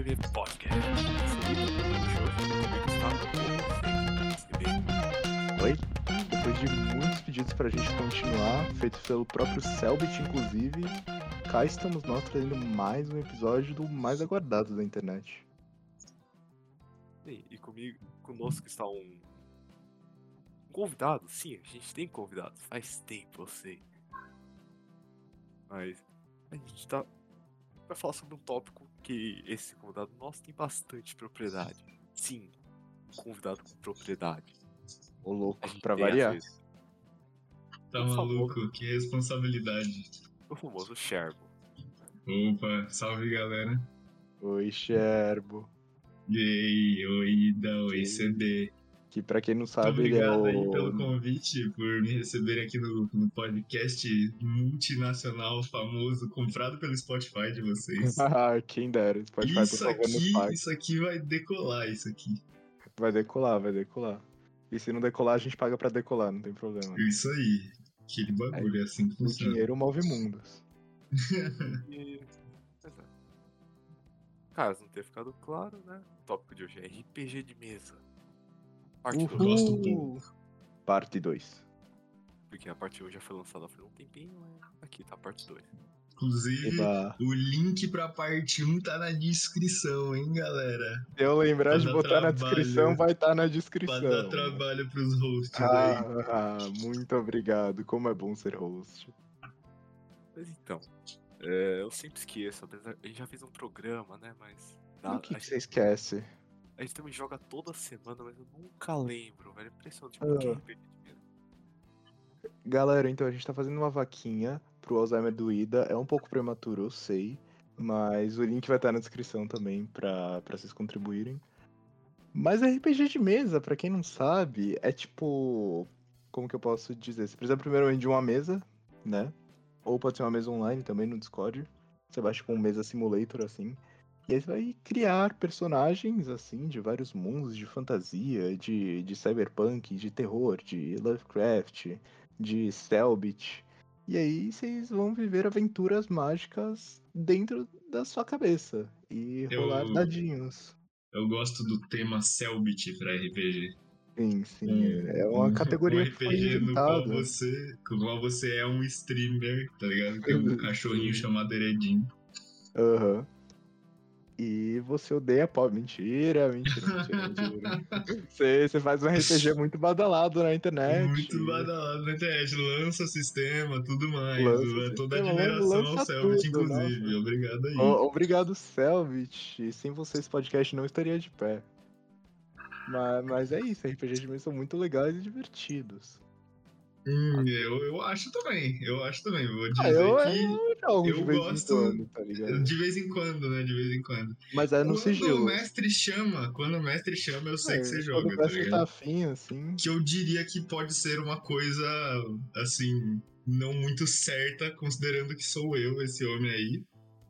Podcast. Oi? Depois de muitos pedidos pra gente continuar, feito pelo próprio Selbit, inclusive, cá estamos nós trazendo mais um episódio do mais aguardado da internet. Sim, e comigo, conosco está um, um convidado. Sim, a gente tem convidados. Faz tempo, eu sei. Mas a gente tá vai falar sobre um tópico que esse convidado nosso tem bastante propriedade. Sim, um convidado com propriedade. Ô louco, pra variar. vezes, Tá maluco? Que responsabilidade. O famoso Sherbo. Opa, salve galera. Oi, Sherbo. E aí, oi Ida, oi? CD. Que pra quem não Muito sabe, ele é obrigado aí pelo o. convite, por me receberem aqui no, no podcast multinacional famoso, comprado pelo Spotify de vocês. Ah, quem dera. Spotify, por Isso favor, nos aqui, isso aqui vai decolar, isso aqui. Vai decolar, vai decolar. E se não decolar, a gente paga pra decolar, não tem problema. Isso aí. Aquele bagulho é assim que O funciona. dinheiro move mundos. E... É. Caso não tenha ficado claro, né? O tópico de hoje é RPG de mesa. Parte 2. gosto um Uhul. Parte 2. Porque a parte 1 já foi lançada faz um tempinho, né? Aqui tá a parte 2. Inclusive, Eba. o link pra parte 1 tá na descrição, hein, galera? Se eu lembrar de botar na trabalho. descrição, vai estar na Pra descrição. dar trabalho pros hosts aí. Ah, ah, muito obrigado. Como é bom ser host. Mas então, é, eu sempre esqueço. apesar- A gente já fez um programa, né? Mas. dá- o que, a, que você gente, esquece? A gente também joga toda semana, mas eu nunca lembro, velho. É impressionante. Por que RPG de mesa? Galera, então a gente tá fazendo uma vaquinha pro Alzheimer do Ida. É um pouco prematuro, eu sei. Mas o link vai estar na descrição também pra, pra vocês contribuírem. Mas RPG de mesa, pra quem não sabe, é tipo. Como que eu posso dizer? Você precisa primeiramente de uma mesa, né? Ou pode ser uma mesa online também no Discord. Você baixa com um mesa simulator assim. E aí você vai criar personagens assim de vários mundos de fantasia, de, de cyberpunk, de terror, de Lovecraft, de Selbit. E aí vocês vão viver aventuras mágicas dentro da sua cabeça. E Eu- rolar dadinhos. Eu gosto do tema Selbit pra RPG. Sim, sim. Um- é uma um- categoria um que foi RPG no qual você, no qual você é um streamer, tá ligado? Tem um cachorrinho chamado Heredinho. Aham. E você odeia pop. Mentira, mentira, mentira, mentira. Você, você faz um RPG muito badalado na internet. Muito badalado na internet, lança sistema, tudo mais. Lança toda a sistema, admiração ao Selbit, tudo, inclusive. nossa. Obrigado aí. O- Obrigado, Selvit. Sem você esse podcast não estaria de pé. Mas, mas é isso, RPG de mesa são muito legais e divertidos. Hum, eu, eu acho também, eu acho também. Vou dizer Ah, eu, que eu jogo eu de vez gosto- em quando, tá ligado? de vez em quando, né? De vez em quando. Mas é no quando o sigilo. mestre chama, quando o mestre chama, eu sei É, que você quando joga, o tá mestre tá afim, assim. que eu diria que pode ser uma coisa, assim, não muito certa, considerando que sou eu, esse homem aí.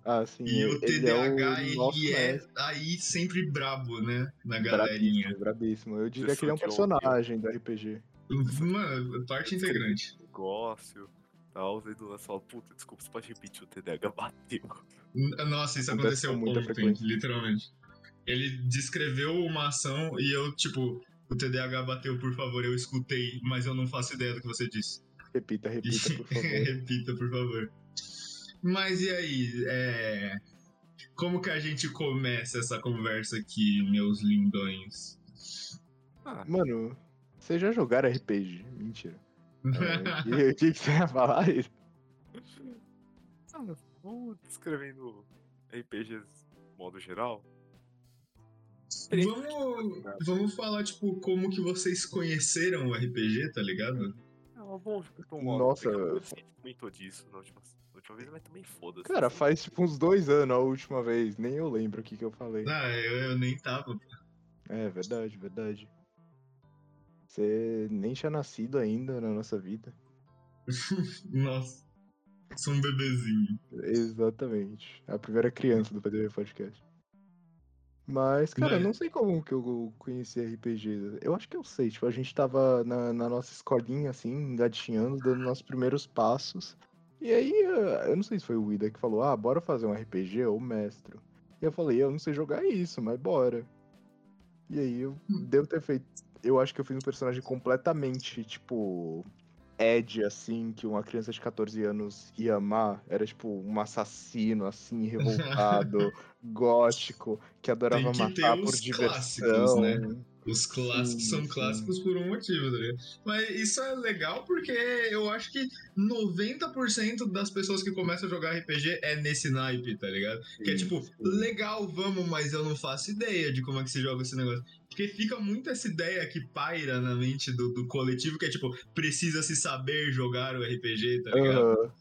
Ah, sim. E o ele TDAH, é o ele é aí sempre brabo, né? Na galerinha. Brabíssimo, brabíssimo. Eu diria que ele é um personagem do RPG. Mano, parte integrante. Negócio, tal. Aí do lance fala, puta, desculpa, você pode repetir o TDAH bateu. Nossa, isso Acontece aconteceu com muita ontem, literalmente. Ele descreveu uma ação e eu, tipo, o TDAH bateu, por favor, eu escutei, mas eu não faço ideia do que você disse. Repita, repita, por favor. Repita, por favor. Mas e aí, é... como que a gente começa essa conversa aqui, meus lindões? Ah, Mano, vocês já jogaram RPG? Mentira. É, e o que, que você ia falar? ah, vamos descrevendo RPGs de modo geral. vamos, vamos falar, tipo, como que vocês conheceram o RPG, tá ligado? É uma boa então, Nossa. Comentou disso na última, na última vez, mas também foda-se. Cara, faz tipo uns dois anos a última vez. Nem eu lembro o que, que eu falei. Ah, eu, eu nem tava. É, verdade, verdade. Você nem tinha nascido ainda na nossa vida. Nossa, sou um bebezinho. Exatamente. A primeira criança do PDV Podcast. Mas, cara, Mas- não sei como que eu conheci RPG. Eu acho que eu sei. Tipo, a gente tava na, na nossa escolinha, assim, engatinhando, dando nossos primeiros passos. E aí, eh, eu não sei se foi o Ida que falou, ah, bora fazer um RPG ou mestre. E eu falei, eu não sei jogar isso, mas bora. E aí eu devo ter feito. Eu acho que eu fiz um personagem completamente, tipo. Ed, assim, que uma criança de 14 anos ia amar. Era tipo um assassino, assim, revoltado, gótico, que adorava que matar os por diversão. clássicos, né? Os clássicos Sim, são sim. clássicos por um motivo, tá ligado? Mas isso é legal porque eu acho que 90% das pessoas que começam a jogar RPG é nesse naipe, tá ligado? Que é Sim, tipo, sim. legal, vamos, mas eu não faço ideia de como é que se joga esse negócio. Porque fica muito essa ideia que paira na mente do, do coletivo, que é tipo, precisa se saber jogar o RPG, tá ligado? Aham.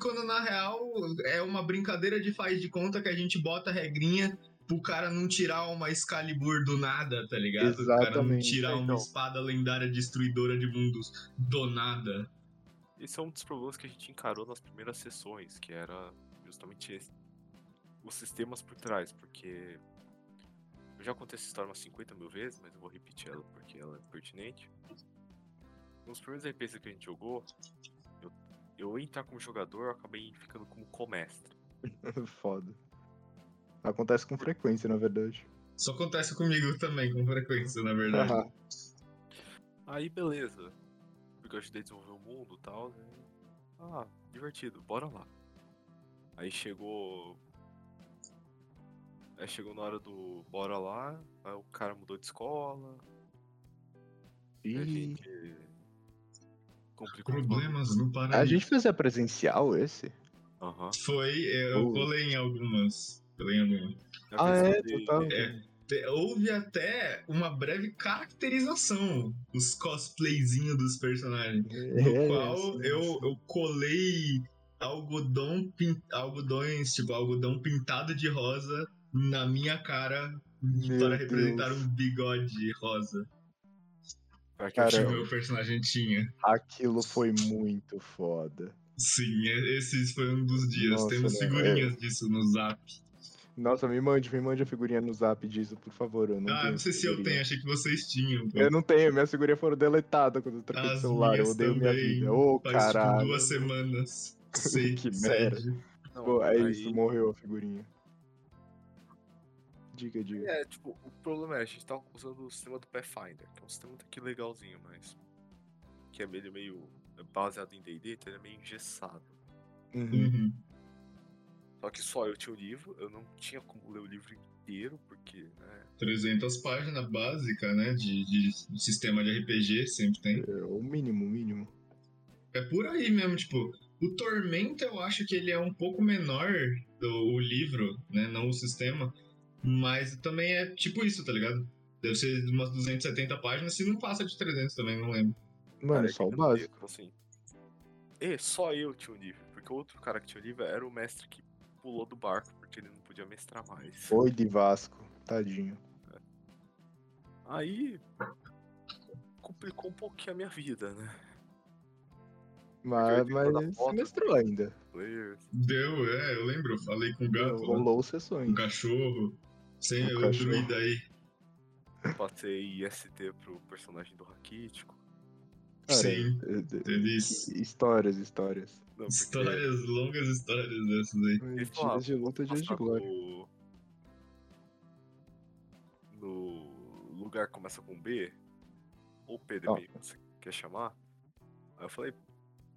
Quando na real é uma brincadeira de faz de conta que a gente bota a regrinha pro cara não tirar uma Excalibur do nada, tá ligado? O cara não Exatamente. tirar uma Então. espada lendária destruidora de mundos do nada. Esse é um dos problemas que a gente encarou nas primeiras sessões, que era justamente esse. Os sistemas por trás, porque. Eu já contei essa história umas 50 mil vezes, mas eu vou repetir ela porque ela é pertinente. Nos primeiros RPGs que a gente jogou, eu, eu entrar como jogador, eu acabei ficando como comestre. Foda. Acontece com frequência, na verdade. Isso acontece comigo também, com frequência, na verdade. Aí beleza. Porque eu ajudei a desenvolver o mundo e tal. né? Ah, divertido, bora lá. Aí chegou. Aí chegou na hora do bora lá, aí o cara mudou de escola, aí a gente. Complicou Problemas no Paraná. a gente fazia presencial esse? Aham. Foi, eu Putz. colei em algumas. Colei em algumas. Ah, é? de- tá... é. Te- Houve até uma breve caracterização, os cosplayzinhos dos personagens. no É, qual sim, eu, eu colei algodão, pin- algodões, tipo, algodão pintado de rosa na minha cara Meu para representar Deus. um bigode rosa Pra que que Cara, o meu personagem tinha. Aquilo foi muito foda. Sim, e- esse foi um dos dias. Nossa, Temos né? figurinhas disso no zap. Nossa, me mande, me mande a figurinha no zap disso, por favor. Eu não ah, tenho não sei se eu tenho, achei que vocês tinham. pô. Eu não tenho, minhas figurinhas foram deletadas quando eu troquei As celular. Eu odeio minha também, vida. Ô, Faz caralho. tipo duas semanas. Sei, Que. Não, Pô, é aí- isso, morreu a figurinha. Diga, diga. É, tipo, o problema é, a gente tá usando o sistema do Pathfinder, que é um sistema até que legalzinho, mas. Que é meio, meio baseado em DD, então ele é meio engessado. Uhum. Uhum. Só que só eu tinha o livro, eu não tinha como ler o livro inteiro, porque, né? 300 páginas básica, né? De, de sistema de RPG, sempre tem. É o mínimo, o mínimo. É por aí mesmo, tipo, o Tormenta eu acho que ele é um pouco menor do o livro, né? Não o sistema. Mas também é tipo isso, tá ligado? Deve ser umas 270 páginas, se não passa de 300 também, não lembro. Mano, é só o básico. Assim, e só eu tinha o livro, porque o outro cara que tinha o livro era o mestre que pulou do barco, porque ele não podia mestrar mais. Foi de Vasco, tadinho. Aí. complicou um pouquinho a minha vida, né? Mas, mas foto. se mestrou ainda. Players. Deu, é, eu lembro, eu falei com o gato, Rolou com sessões. o cachorro, sem O druida aí. Passei IST pro personagem do Raquítico. Cara, Sim, é- é- teve isso. que- histórias, histórias. Não, porque Histórias, longas histórias dessas aí. ele Dias de luta, dias de glória. No... no lugar começa com B, ou P Ó. depende, você quer chamar? Aí eu falei,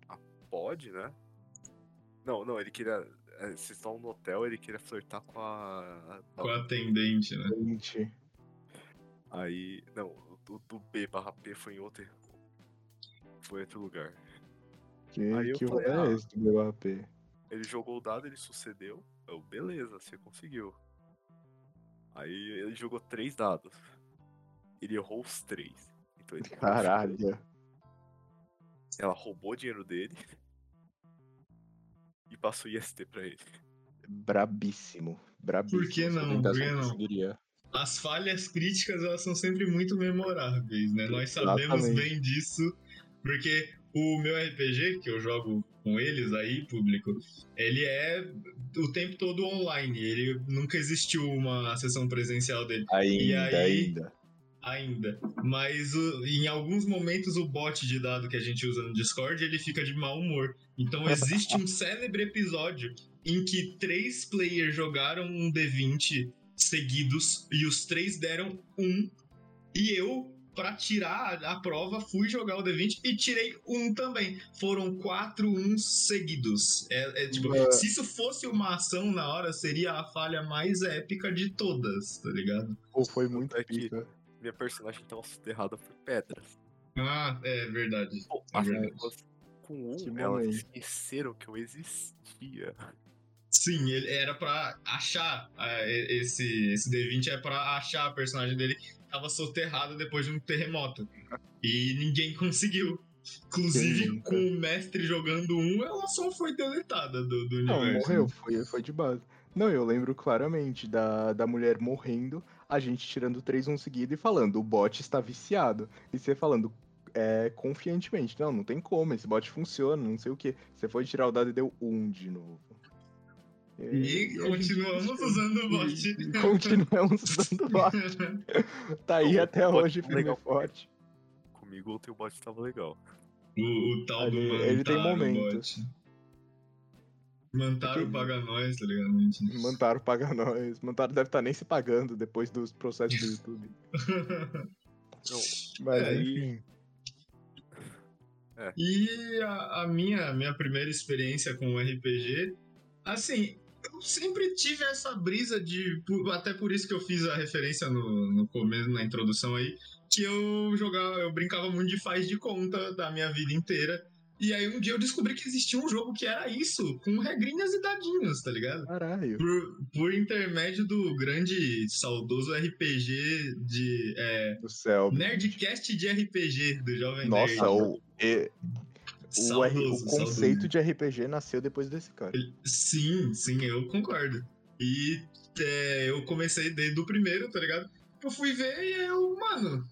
ah, pode, né? Não, não, ele queria. É, Vocês estão no hotel, ele queria flertar com a. Com a atendente, né? Gente, Aí. Não, o do B barra P foi em outro. Foi em outro lugar. que, Aí eu que falei, é ah. esse do meu AP? Ele jogou o dado, ele sucedeu. Eu, beleza, você conseguiu. Aí ele jogou três dados. Ele errou os três. Então ele Caralho. Ela roubou o dinheiro dele. E passou IST pra ele. Brabíssimo. Brabíssimo. Por que não? Por que não? conseguiria. As falhas críticas, elas são sempre muito memoráveis, né? Nós sabemos Exatamente. bem disso, porque o meu RPG, que eu jogo com eles aí, público, ele é o tempo todo online. Ele nunca existiu uma sessão presencial dele. Ainda, aí- ainda. Ainda. Mas o- em alguns momentos o bot de dado que a gente usa no Discord, ele fica de mau humor. Então existe um célebre episódio em que três players jogaram um D20 seguidos e os três deram um. E eu, pra tirar a prova, fui jogar o D20 e tirei um também. Foram quatro uns seguidos. É, é, tipo, Mas- se isso fosse uma ação na hora, seria a falha mais épica de todas, tá ligado? Pô, foi muito É que- pica. Minha personagem tava soterrada por pedras. Ah, é verdade. Pô, É as verdade. pessoas com um, Que elas momento. esqueceram que eu existia. Sim, ele era pra achar ah, esse, esse D20 é pra achar a personagem dele que tava soterrada depois de um terremoto. E ninguém conseguiu. Inclusive, nunca? com o mestre jogando um, ela só foi deletada do, do Não, universo. morreu, foi, foi de base. Não, eu lembro claramente da, da mulher morrendo, a gente tirando três um seguido e falando, o bot está viciado. E você falando é, confiantemente, não, não tem como, esse bot funciona, não sei o que. Você foi tirar o dado e deu um de novo. E gente continuamos usando o E- bot. e Continuamos usando o bot. Tá aí até o bot hoje, tá firme e legal. forte. Comigo o teu bot tava legal. o, o tal do ele tem momentos. Mantaro Porque- paga nós, tá ligado? Mentira. Mantaro paga nós. Mantaro deve estar nem se pagando depois dos processos do YouTube. Não, Mas É, enfim. E a, a minha, minha primeira experiência com o RPG, assim, eu sempre tive essa brisa de. Até por isso que eu fiz a referência no, no começo, na introdução aí, que eu jogava, eu brincava muito de faz de conta da minha vida inteira. E aí um dia eu descobri que existia um jogo que era isso, com regrinhas e dadinhos, tá ligado? Caralho. Por, por intermédio do grande, saudoso RPG de. É, Do céu. Nerdcast de RPG do Jovem Nerd. Nossa, o, e- o, o conceito saudoso. de RPG nasceu depois desse cara. Sim, sim, eu concordo. E é, eu comecei desde o primeiro, tá ligado? Eu fui ver e eu, mano,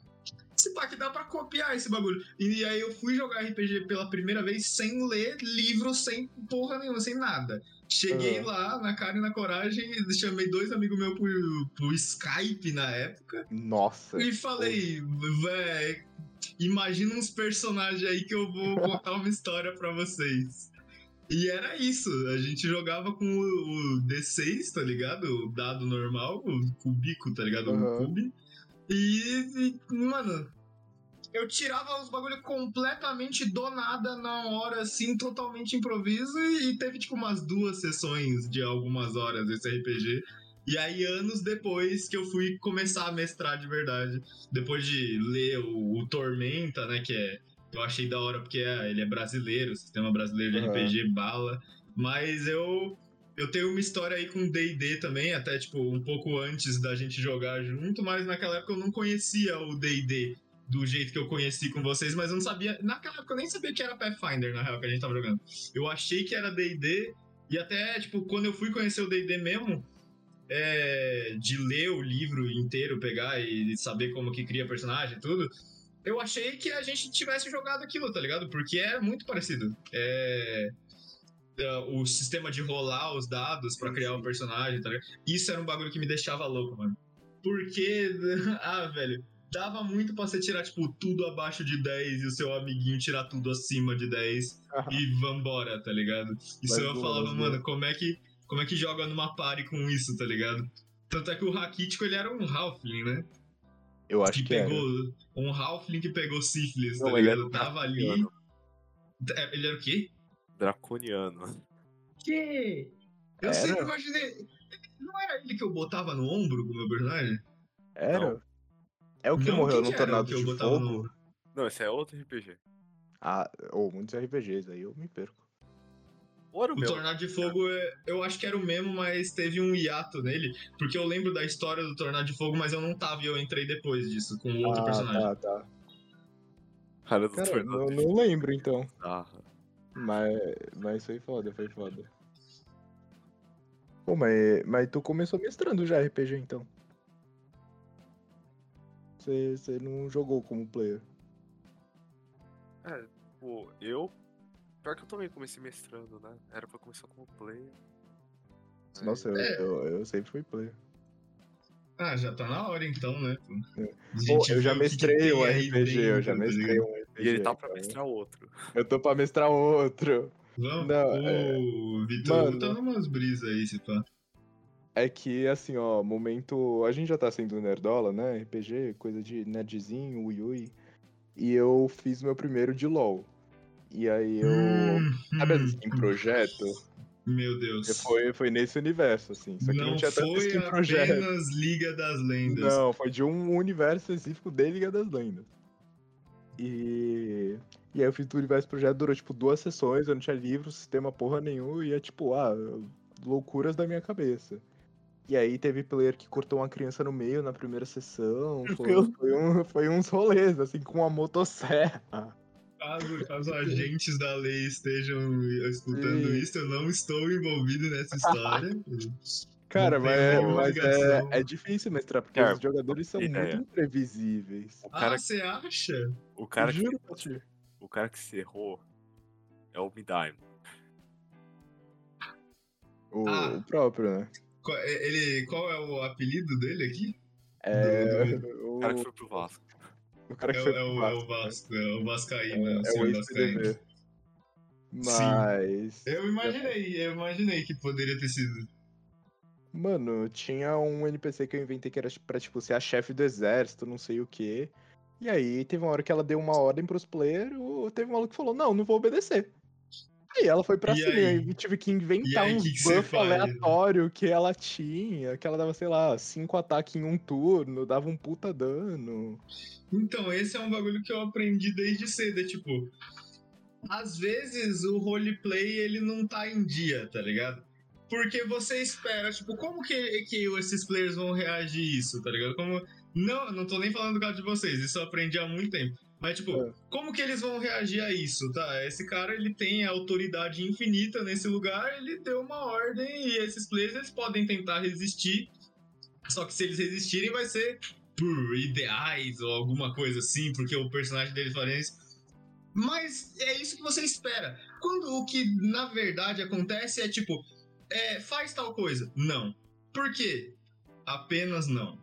esse pá que dá pra copiar esse bagulho. E aí eu fui jogar RPG pela primeira vez sem ler livro, sem porra nenhuma, sem nada. Cheguei Aham. lá na cara e na coragem, chamei dois amigos meus pro, pro Skype na época. Nossa. E falei, véi, imagina uns personagens aí que eu vou contar uma história pra vocês. E era isso, a gente jogava com o, o D6, tá ligado? O dado normal, o cubico, tá ligado? Aham. O cube. E, e, mano, eu tirava os bagulho completamente do nada na hora, assim, totalmente improviso. E, teve, tipo, umas duas sessões de algumas horas desse RPG. E aí, anos depois que eu fui começar a mestrar de verdade. Depois de ler o, o Tormenta, né? Que é. Eu achei da hora porque é- ele é brasileiro, sistema brasileiro de Aham. RPG bala. Mas eu. Eu tenho uma história aí com D&D também, até tipo um pouco antes da gente jogar junto, mas naquela época eu não conhecia o D&D do jeito que eu conheci com vocês, mas eu não sabia, naquela época eu nem sabia que era Pathfinder na real que a gente tava jogando. Eu achei que era D&D e até tipo quando eu fui conhecer o D&D mesmo, é, de ler o livro inteiro, pegar e saber como que cria personagem e tudo, eu achei que a gente tivesse jogado aquilo, tá ligado? Porque é muito parecido. É, é, o sistema de rolar os dados pra criar um personagem, tá ligado? Isso era um bagulho que me deixava louco, mano. Porque, ah, velho, dava muito pra você tirar, tipo, tudo abaixo de 10 e o seu amiguinho tirar tudo acima de 10 e vambora, tá ligado? Isso eu falava, mano, como é que como é que joga numa party com isso, tá ligado? Tanto é que o Raquítico, ele era um Halfling, né? Eu acho que que era. pegou. Um Halfling que pegou sífilis, Não, tá ele ligado? era um Tava ali. É, Ele era o quê? Draconiano. Que? Eu Era? sempre imaginei. Não era ele que eu botava no ombro com o meu personagem? Era? É o que Não, morreu no que era o Tornado eu de no Fogo? ombro? Não, esse é outro RPG. Ah, ou muitos RPGs, aí eu me perco. Ou era o O meu? Tornado de Fogo, é- eu acho que era o mesmo, mas teve um hiato nele. Porque eu lembro da história do Tornado de Fogo, mas eu não tava e eu entrei depois disso, com outro ah, personagem. tá, tá. Cara do Cara, Tornado não, lembro então. Bizarra. Mas, mas foi foda, foi foda. Pô, mas, mas tu começou mestrando já RPG então. Você, você não jogou como player. É, pô, eu. Pior que eu também comecei mestrando, né? Era pra começar como player. Aí- Nossa, eu, É. eu, eu sempre fui player. Ah, já tá na hora então, né? pô? É. Pô, gente eu já mestrei um aí RPG, eu já tá mestrei um RPG. E ele tá pra então. mestrar outro. Eu tô pra mestrar outro. Vamos. Não, o Vitor Mano. tá numas brisas aí, se pá. É que, assim, ó, momento. A gente já tá sendo nerdola, né? RPG, coisa de nerdzinho, ui ui. E eu fiz meu primeiro de LOL. E aí eu. Hum, Sabe hum, assim, projeto? Meu Deus. Foi, foi nesse universo, assim. Só que não, não tinha tanto foi skin projeto. apenas Liga das Lendas. Não, foi de um universo específico de Liga das Lendas. E. E aí eu fiz do universo projeto, durou tipo duas sessões, eu não tinha livro, sistema porra nenhum, e é tipo, ah, loucuras da minha cabeça. E aí teve player que cortou uma criança no meio na primeira sessão. Foi, foi, um, foi uns rolês, assim, com uma motosserra. Caso, caso agentes da lei estejam escutando Sim. isso, eu não estou envolvido nessa história. Cara, mas, é, mas é, é difícil mestrar, porque Cara, os jogadores são ideia. muito imprevisíveis. O cara, Ah, você acha? o cara, que, o cara que se errou é o Midaimo. O, Ah. o próprio, né? Qual, é- ele, qual é o apelido dele aqui? É, O o, cara que foi pro Vasco. o cara É, que o- foi é pro o, é o Vasco, né? Vasco, é o Vascaíno, É, é o é o Vascaíno. Mas. Eu imaginei, eu imaginei que poderia ter sido. Mano, tinha um NPC que eu inventei que era pra, tipo, ser a chefe do exército, não sei o quê. E aí teve uma hora que ela deu uma ordem pros players, teve um maluco que falou, não, não vou obedecer. Aí ela foi pra E cima, aí? e tive que inventar aí, uns que que você buff aleatório que ela tinha, que ela dava, sei lá, cinco ataques em um turno, dava um puta dano. Então, esse é um bagulho que eu aprendi desde cedo, é tipo... Às vezes o roleplay, ele não tá em dia, tá ligado? Porque você espera, tipo, como que, que esses players vão reagir a isso, tá ligado? Como... Não, não tô nem falando do caso de vocês, isso eu aprendi há muito tempo. Mas, tipo, É. como que eles vão reagir a isso, tá? Esse cara, ele tem autoridade infinita nesse lugar, ele deu uma ordem e esses players, eles podem tentar resistir. Só que se eles resistirem, vai ser por ideais ou alguma coisa assim, porque o personagem deles faria isso. Mas é isso que você espera. Quando o que na verdade acontece é tipo, é, faz tal coisa. Não. Por quê? Apenas não.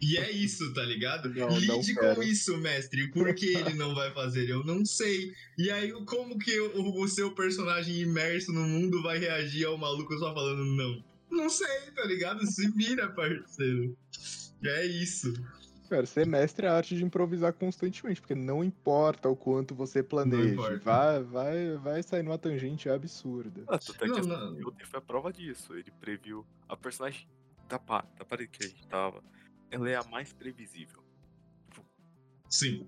E é isso, tá ligado? Não, não Lide com quero. isso, mestre. Por que ele não vai fazer? Eu não sei. E aí, como que o, o seu personagem imerso no mundo vai reagir ao maluco só falando não? Não sei, tá ligado? Se vira, parceiro. É isso. Cara, ser mestre é a arte de improvisar constantemente, porque não importa o quanto você planeje, importa. vai, vai, vai sair numa tangente absurda. Ah, é que Não, não. Foi a prova disso. Ele previu. A personagem da, pa- da parede que a gente tava, ela é a mais previsível. Sim.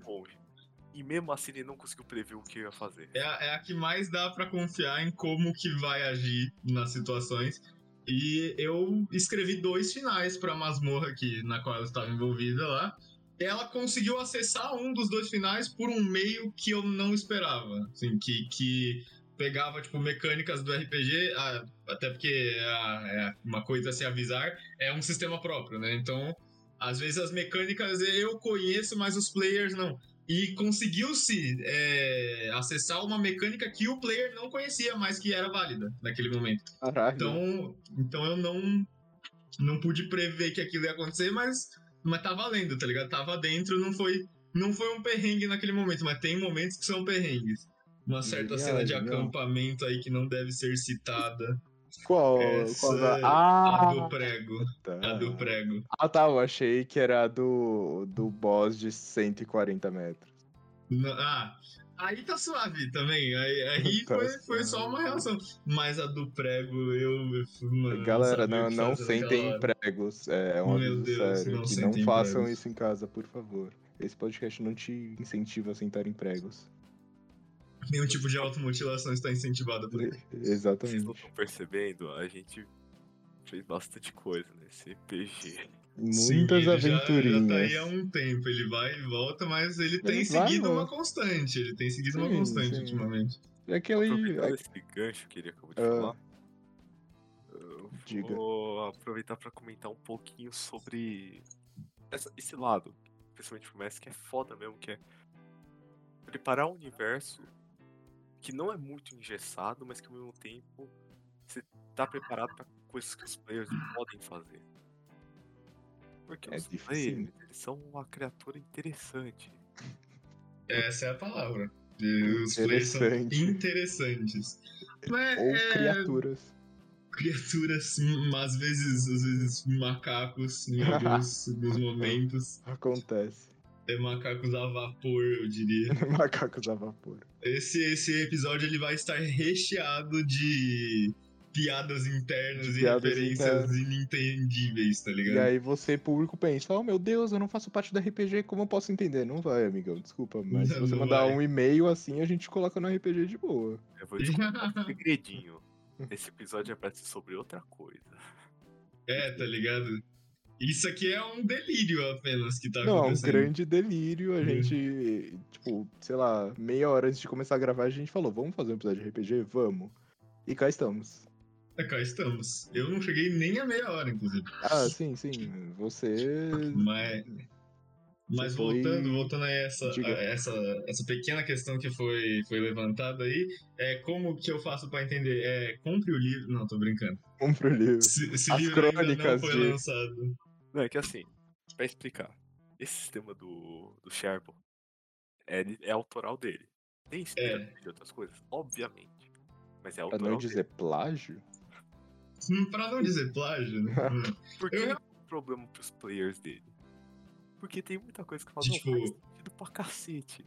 E mesmo assim ele não conseguiu prever o que ia fazer. É a, é a que mais dá pra confiar em como que vai agir nas situações. E eu escrevi dois finais pra masmorra aqui, na qual ela estava envolvida lá. Ela conseguiu acessar um dos dois finais por um meio que eu não esperava. Assim, que, que pegava, tipo, mecânicas do RPG, ah, até porque é, é uma coisa a se avisar, é um sistema próprio, né? Então, às vezes as mecânicas eu conheço, mas os players não. E conseguiu-se é, acessar uma mecânica que o player não conhecia, mas que era válida naquele momento. Caralho. Então, então eu não, não pude prever que aquilo ia acontecer, mas, mas tá valendo, tá ligado? Tava dentro, não foi, não foi um perrengue naquele momento, mas tem momentos que são perrengues. Uma certa cena de acampamento aí que não deve ser citada. Qual? essa qual da- é Ah, A do prego. tá. A do prego. Ah, tá, eu achei que era a do, do boss de 140 metros. Não- Ah, aí tá suave também. Aí, aí Tá foi, foi só uma reação. Mas a do prego, eu. eu mano, Galera, não, não fazer sentem pregos. É um Meu aviso Deus, sério. não que não façam pregos. isso em casa, por favor. Esse podcast não te incentiva a sentar em pregos. Nenhum tipo de automutilação está incentivada por isso. Vocês não Exatamente. estão percebendo? A gente fez bastante coisa nesse PG. Muitas Sim, ele já- aventurinhas. Já, tá aí há um tempo. Ele vai e volta, mas ele tem Ele vai, seguido uma constante. Ele tem seguido uma Sim, constante sim. ultimamente. É aquele. Aproveitando esse gancho que ele acabou de Ah. falar, eu Diga. vou aproveitar para comentar um pouquinho sobre essa- esse lado, principalmente pro Messi, que é foda mesmo, que é preparar um universo que não é muito engessado, mas que ao mesmo tempo você tá preparado para coisas que os players não podem fazer. Porque É os difícil. players, eles são uma criatura interessante. Essa é a palavra. Os players são Interessante. interessantes. Mas, Ou é, criaturas. criaturas, às vezes, às vezes macacos em alguns, alguns momentos. Acontece. É macacos a vapor, eu diria. Macacos a vapor. Esse, esse episódio ele vai estar recheado de piadas internas De e piadas referências inintendíveis, tá E ligado? aí você, público, pensa, oh meu Deus, eu não faço parte do RPG, como eu posso entender? Não vai, amigão, desculpa. Mas se Não, você não mandar vai. um e-mail assim, a gente coloca no RPG de boa. Eu vou te contar um segredinho. Esse episódio é pra ser sobre outra coisa. É, tá ligado? Isso aqui é um delírio apenas que tá Não, é um acontecendo. grande delírio. A gente, tipo, sei lá, meia hora antes de começar a gravar, a gente falou, vamos fazer um episódio de RPG? Vamos. E cá estamos. É, cá estamos. Eu não cheguei nem a meia hora, inclusive. Ah, sim, sim. Você. Mas, mas foi- voltando, voltando a essa, a essa, essa pequena questão que foi, foi levantada aí, é como que eu faço pra entender? É, compre o livro. Não, tô brincando. Compre o livro. Esse As livro ainda não crônicas foi de- lançado. Não, é que assim, pra explicar, esse sistema do, do Sherpa é, é autoral dele. Tem inspiração de outras coisas? Obviamente. Mas é Pra autoral não dele. dizer plágio? Hum, Pra não dizer plágio, né? Hum. Por que Eu- tem um problema pros players dele? Porque tem muita coisa que fala, Tipo- não, faz sentido pra cacete.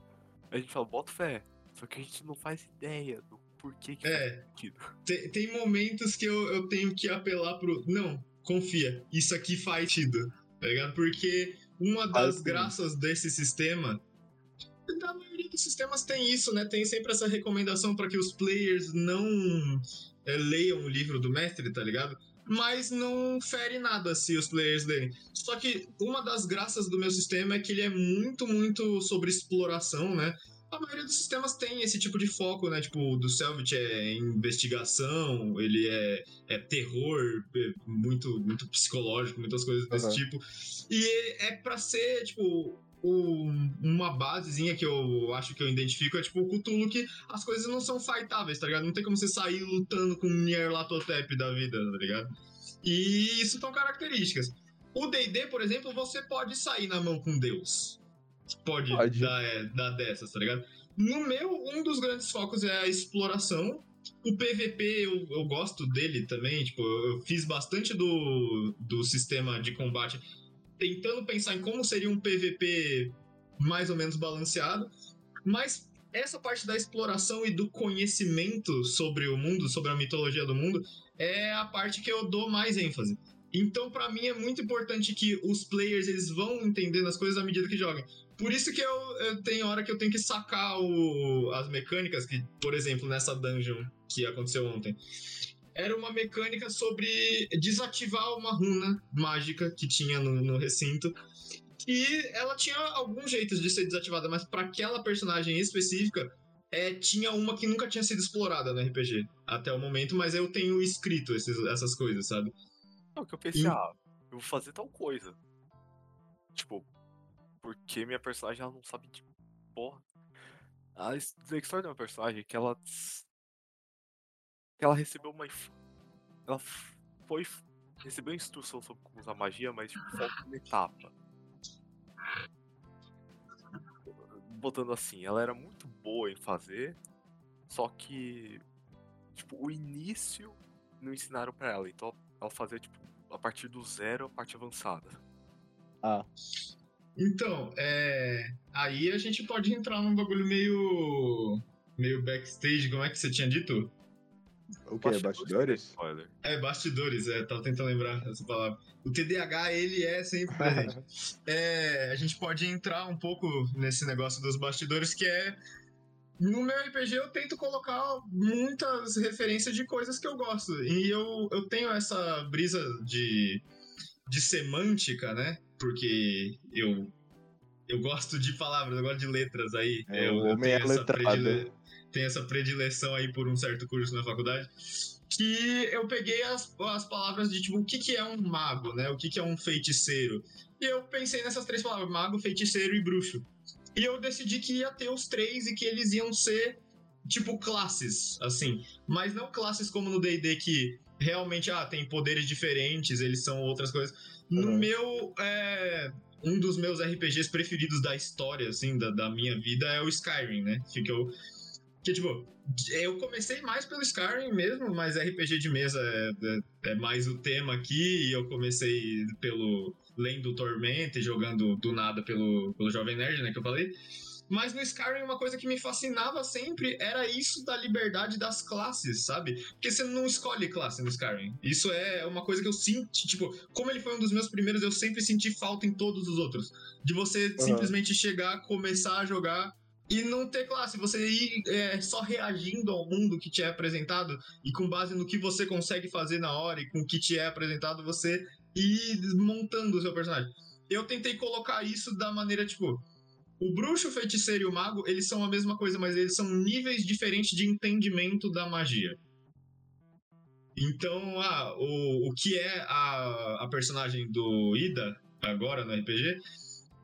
A gente fala, bota fé. Só que a gente não faz ideia do porquê que É. faz sentido. tem, tem momentos que eu, eu tenho que apelar pro. Não, confia, isso aqui faz sentido, tá ligado? Porque uma das sim. graças desse sistema. Da maioria dos sistemas tem isso, né? Tem sempre essa recomendação para que os players não é, leiam o livro do mestre, tá ligado? Mas não fere nada se os players lerem. Só que uma das graças do meu sistema é que ele é muito, muito sobre exploração, né? A maioria dos sistemas tem esse tipo de foco, né? Tipo, o do Selvit é investigação, ele é, é terror, é muito, muito psicológico, muitas coisas desse Aham. tipo. E é pra ser, tipo, uma basezinha que eu acho que eu identifico é tipo o Cthulhu que as coisas não são fightáveis, tá ligado? Não tem como você sair lutando com um Nyarlathotep da vida, tá ligado? E isso são características. O D&D, por exemplo, você pode sair na mão com Deus. Pode, Pode. Dar, é, dar dessas, tá ligado? No meu, um dos grandes focos é a exploração. O PVP, eu, eu gosto dele também. Tipo, eu eu fiz bastante do, do sistema de combate tentando pensar em como seria um PVP mais ou menos balanceado. Mas essa parte da exploração e do conhecimento sobre o mundo, sobre a mitologia do mundo, é a parte que eu dou mais ênfase. Então, pra mim, é muito importante que os players eles vão entendendo as coisas à medida que jogam. Por isso que eu, eu tenho hora que eu tenho que sacar o- as mecânicas, que, por exemplo, nessa dungeon que aconteceu ontem. Era uma mecânica sobre desativar uma runa mágica que tinha no, no recinto. E ela tinha alguns jeitos de ser desativada, mas para aquela personagem específica, é, tinha uma que nunca tinha sido explorada no RPG até o momento, mas eu tenho escrito esses- essas coisas, sabe? Não, que eu pensei, E- ah, eu vou fazer tal coisa. Tipo, porque minha personagem ela não sabe de porra. A his- a história da minha personagem é que ela. que ela recebeu uma. Ela foi. recebeu instrução sobre como usar magia, mas tipo, falta uma etapa. Botando assim, ela era muito boa em fazer, só que. Tipo, o início não ensinaram pra ela, então ela fazia, tipo, a partir do zero a parte avançada. Ah, Então, é. Aí a gente pode entrar num bagulho meio. meio backstage, como é que você tinha dito? o que? Bastidores? Spoiler. É, bastidores, é, tava tentando lembrar essa palavra. O TDAH, ele é sempre presente. É, a gente pode entrar um pouco nesse negócio dos bastidores, que é. No meu RPG eu tento colocar muitas referências de coisas que eu gosto. E eu, eu tenho essa brisa de, de semântica, né? Porque eu, eu gosto de palavras, eu gosto de letras aí. É, eu, eu tenho é essa predile- tenho essa predileção aí por um certo curso na faculdade. Que eu peguei as, as palavras de tipo, o que, que é um mago, né? O que, que é um feiticeiro. E eu pensei nessas três palavras: mago, feiticeiro e bruxo. E eu decidi que ia ter os três e que eles iam ser, tipo, classes, assim. Mas não classes como no DD, que realmente, ah, tem poderes diferentes, eles são outras coisas. No Uhum. meu. É, um dos meus RPGs preferidos da história, assim, da, da minha vida é o Skyrim, né? Que eu, Que, tipo, eu comecei mais pelo Skyrim mesmo, mas RPG de mesa é, é, é mais o tema aqui, e eu comecei pelo lendo Tormenta e jogando do nada pelo, pelo Jovem Nerd, né, que eu falei. Mas no Skyrim, uma coisa que me fascinava sempre era isso da liberdade das classes, sabe? Porque você não escolhe classe no Skyrim. Isso é uma coisa que eu senti, tipo, como ele foi um dos meus primeiros, eu sempre senti falta em todos os outros. De você uhum. simplesmente chegar, começar a jogar e não ter classe, você ir é, só reagindo ao mundo que te é apresentado e com base no que você consegue fazer na hora e com o que te é apresentado, você ir montando o seu personagem. Eu tentei colocar isso da maneira, tipo, o bruxo, o feiticeiro e o mago, eles são a mesma coisa, mas eles são níveis diferentes de entendimento da magia. Então, ah, o, o que é a, a personagem do Ida, agora no RPG,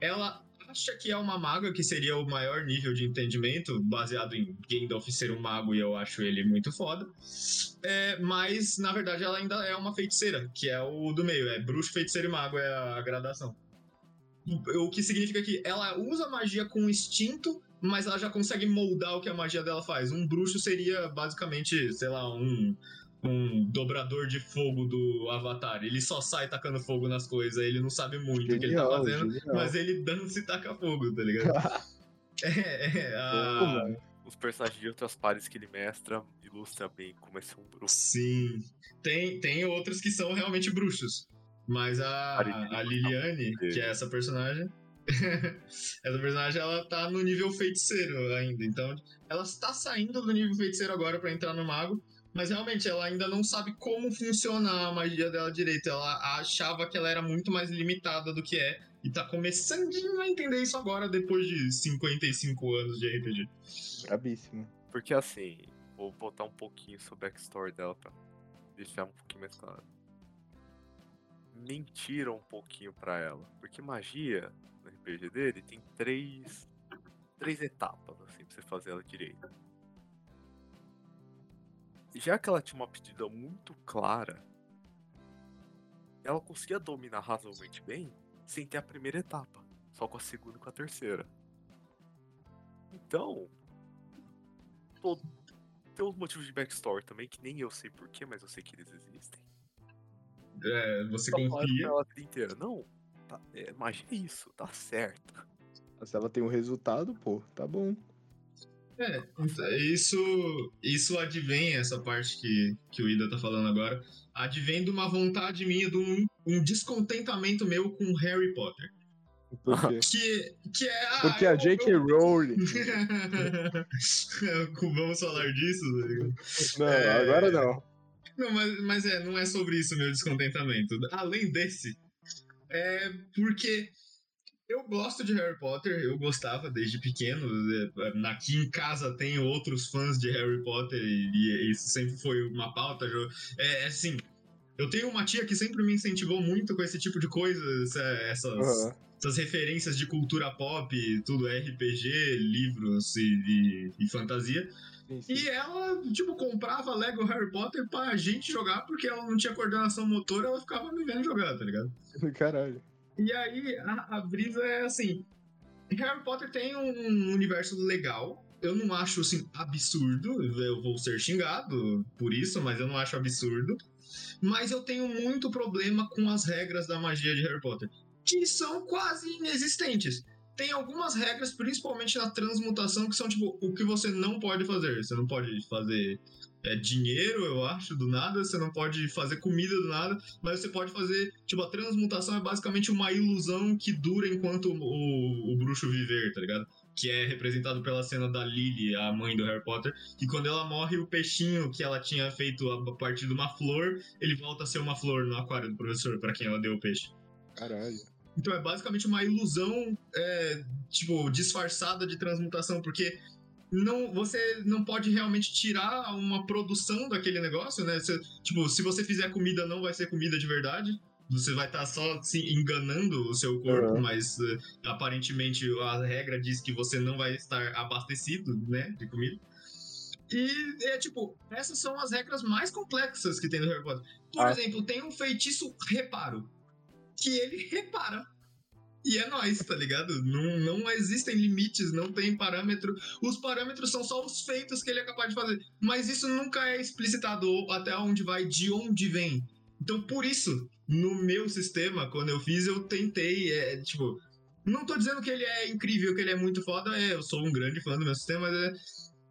ela acha que é uma maga, que seria o maior nível de entendimento, baseado em Gandalf ser um mago e eu acho ele muito foda. É, mas, na verdade, ela ainda é uma feiticeira, que é o do meio. É bruxo, feiticeiro e mago é a gradação. O que significa que ela usa magia com instinto, mas ela já consegue moldar o que a magia dela faz. Um bruxo seria basicamente, sei lá, um um dobrador de fogo do Avatar. Ele só sai tacando fogo nas coisas, ele não sabe muito genial, o que ele tá fazendo, genial. mas ele dança e taca fogo, tá ligado? é, é a... Os personagens de outras pares que ele mestra ilustra bem como é ser um bruxo. Sim. Tem, tem outros que são realmente bruxos. Mas a, a Liliane, que é essa personagem, essa personagem ela tá no nível feiticeiro ainda. Então, ela está saindo do nível feiticeiro agora para entrar no mago. Mas realmente, ela ainda não sabe como funciona a magia dela direito. Ela achava que ela era muito mais limitada do que é. E tá começando a entender isso agora, depois de 55 anos de RPG. Brabíssimo. Porque assim, vou botar um pouquinho sobre a backstory dela pra deixar um pouquinho mais claro. Mentiram um pouquinho pra ela. Porque magia, no RPG dele, tem três. Três etapas, assim, pra você fazer ela direito já que ela tinha uma aptidão muito clara, ela conseguia dominar razoavelmente bem sem ter a primeira etapa, só com a segunda e com a terceira. Então, tô, tem uns motivos de backstory também que nem eu sei porquê, mas eu sei que eles existem. É, você Só confia. Ela inteira. Não, tá, é, magia é isso, tá certo. Se ela tem um resultado, pô, tá bom. É, isso, isso advém, essa parte que, que o Ida tá falando agora, advém de uma vontade minha, de um, um descontentamento meu com Harry Potter. Por quê? Que, que é. Ah, Porque a J.K. Rowling. Vamos falar disso? Não, é... agora não. Não, mas, mas é, não é sobre isso meu descontentamento. Além desse, é porque eu gosto de Harry Potter, eu gostava desde pequeno. É, aqui em casa tem outros fãs de Harry Potter e, e isso sempre foi uma pauta. É, é assim, eu tenho uma tia que sempre me incentivou muito com esse tipo de coisa, essas, uhum. essas referências de cultura pop, tudo RPG, livros e, e, e fantasia. Sim, sim. E ela, tipo, comprava Lego Harry Potter pra gente jogar, porque ela não tinha coordenação motora, ela ficava me vendo jogar, tá ligado? Caralho. E aí a, a brisa é assim: Harry Potter tem um universo legal. Eu não acho assim absurdo. Eu vou ser xingado por isso, mas eu não acho absurdo. Mas eu tenho muito problema com as regras da magia de Harry Potter, que são quase inexistentes. Tem algumas regras, principalmente na transmutação, que são tipo o que você não pode fazer. Você não pode fazer é, dinheiro, eu acho, do nada, você não pode fazer comida do nada, mas você pode fazer, tipo, a transmutação é basicamente uma ilusão que dura enquanto o, o bruxo viver, tá ligado? Que é representado pela cena da Lily, a mãe do Harry Potter, que quando ela morre, o peixinho que ela tinha feito a partir de uma flor, ele volta a ser uma flor no aquário do professor, para quem ela deu o peixe. Caralho. Então é basicamente uma ilusão, é, tipo, disfarçada de transmutação, porque não, você não pode realmente tirar uma produção daquele negócio, né? Você, tipo, se você fizer comida, não vai ser comida de verdade. Você vai estar tá só se enganando o seu corpo, uhum. mas uh, aparentemente a regra diz que você não vai estar abastecido, né, de comida. E é tipo, essas são as regras mais complexas que tem no Harry Potter. Por ah. exemplo, tem um feitiço reparo, que ele repara e é nóis, tá ligado? Não, não existem limites, não tem parâmetro. Os parâmetros são só os feitos que ele é capaz de fazer. Mas isso nunca é explicitado até onde vai, de onde vem. Então, por isso, no meu sistema, quando eu fiz, eu tentei, é, tipo, não tô dizendo que ele é incrível, que ele é muito foda, é, eu sou um grande fã do meu sistema, mas é,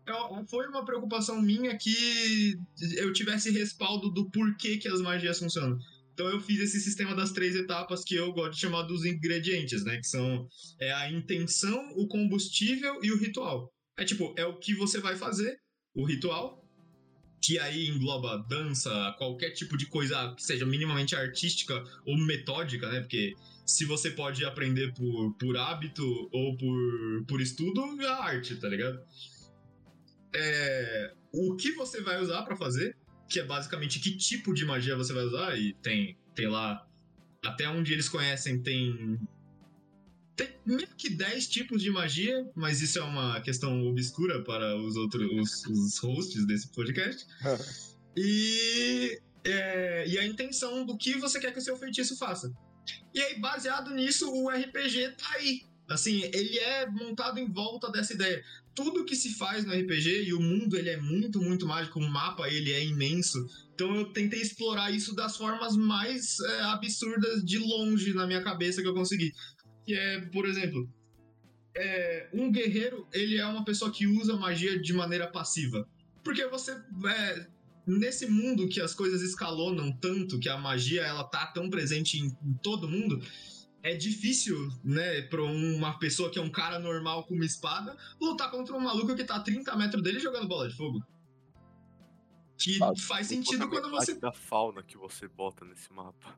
é, foi uma preocupação minha que eu tivesse respaldo do porquê que as magias funcionam. Então eu fiz esse sistema das três etapas que eu gosto de chamar dos ingredientes, né? Que são é a intenção, o combustível e o ritual. É tipo, é o que você vai fazer, o ritual, que aí engloba dança, qualquer tipo de coisa que seja minimamente artística ou metódica, né? Porque se você pode aprender por, por hábito ou por, por estudo, é arte, tá ligado? É, o que você vai usar para fazer, que é basicamente que tipo de magia você vai usar, e tem, tem lá, até onde eles conhecem, tem. Tem meio que 10 tipos de magia, mas isso é uma questão obscura para os outros os, os hosts desse podcast. e, é, e a intenção do que você quer que o seu feitiço faça. E aí, baseado nisso, o RPG tá aí. Assim, ele é montado em volta dessa ideia. Tudo que se faz no RPG, e o mundo ele é muito, muito mágico, o mapa ele é imenso. Então eu tentei explorar isso das formas mais é, absurdas de longe na minha cabeça que eu consegui. Que é, por exemplo, é, um guerreiro, ele é uma pessoa que usa magia de maneira passiva. Porque você, é, nesse mundo que as coisas escalonam tanto, que a magia ela tá tão presente em, em todo mundo, é difícil, né, pra uma pessoa que é um cara normal com uma espada, lutar contra um maluco que tá a 30 metros dele jogando bola de fogo. Que ah, faz sentido quando você. da fauna que você bota nesse mapa.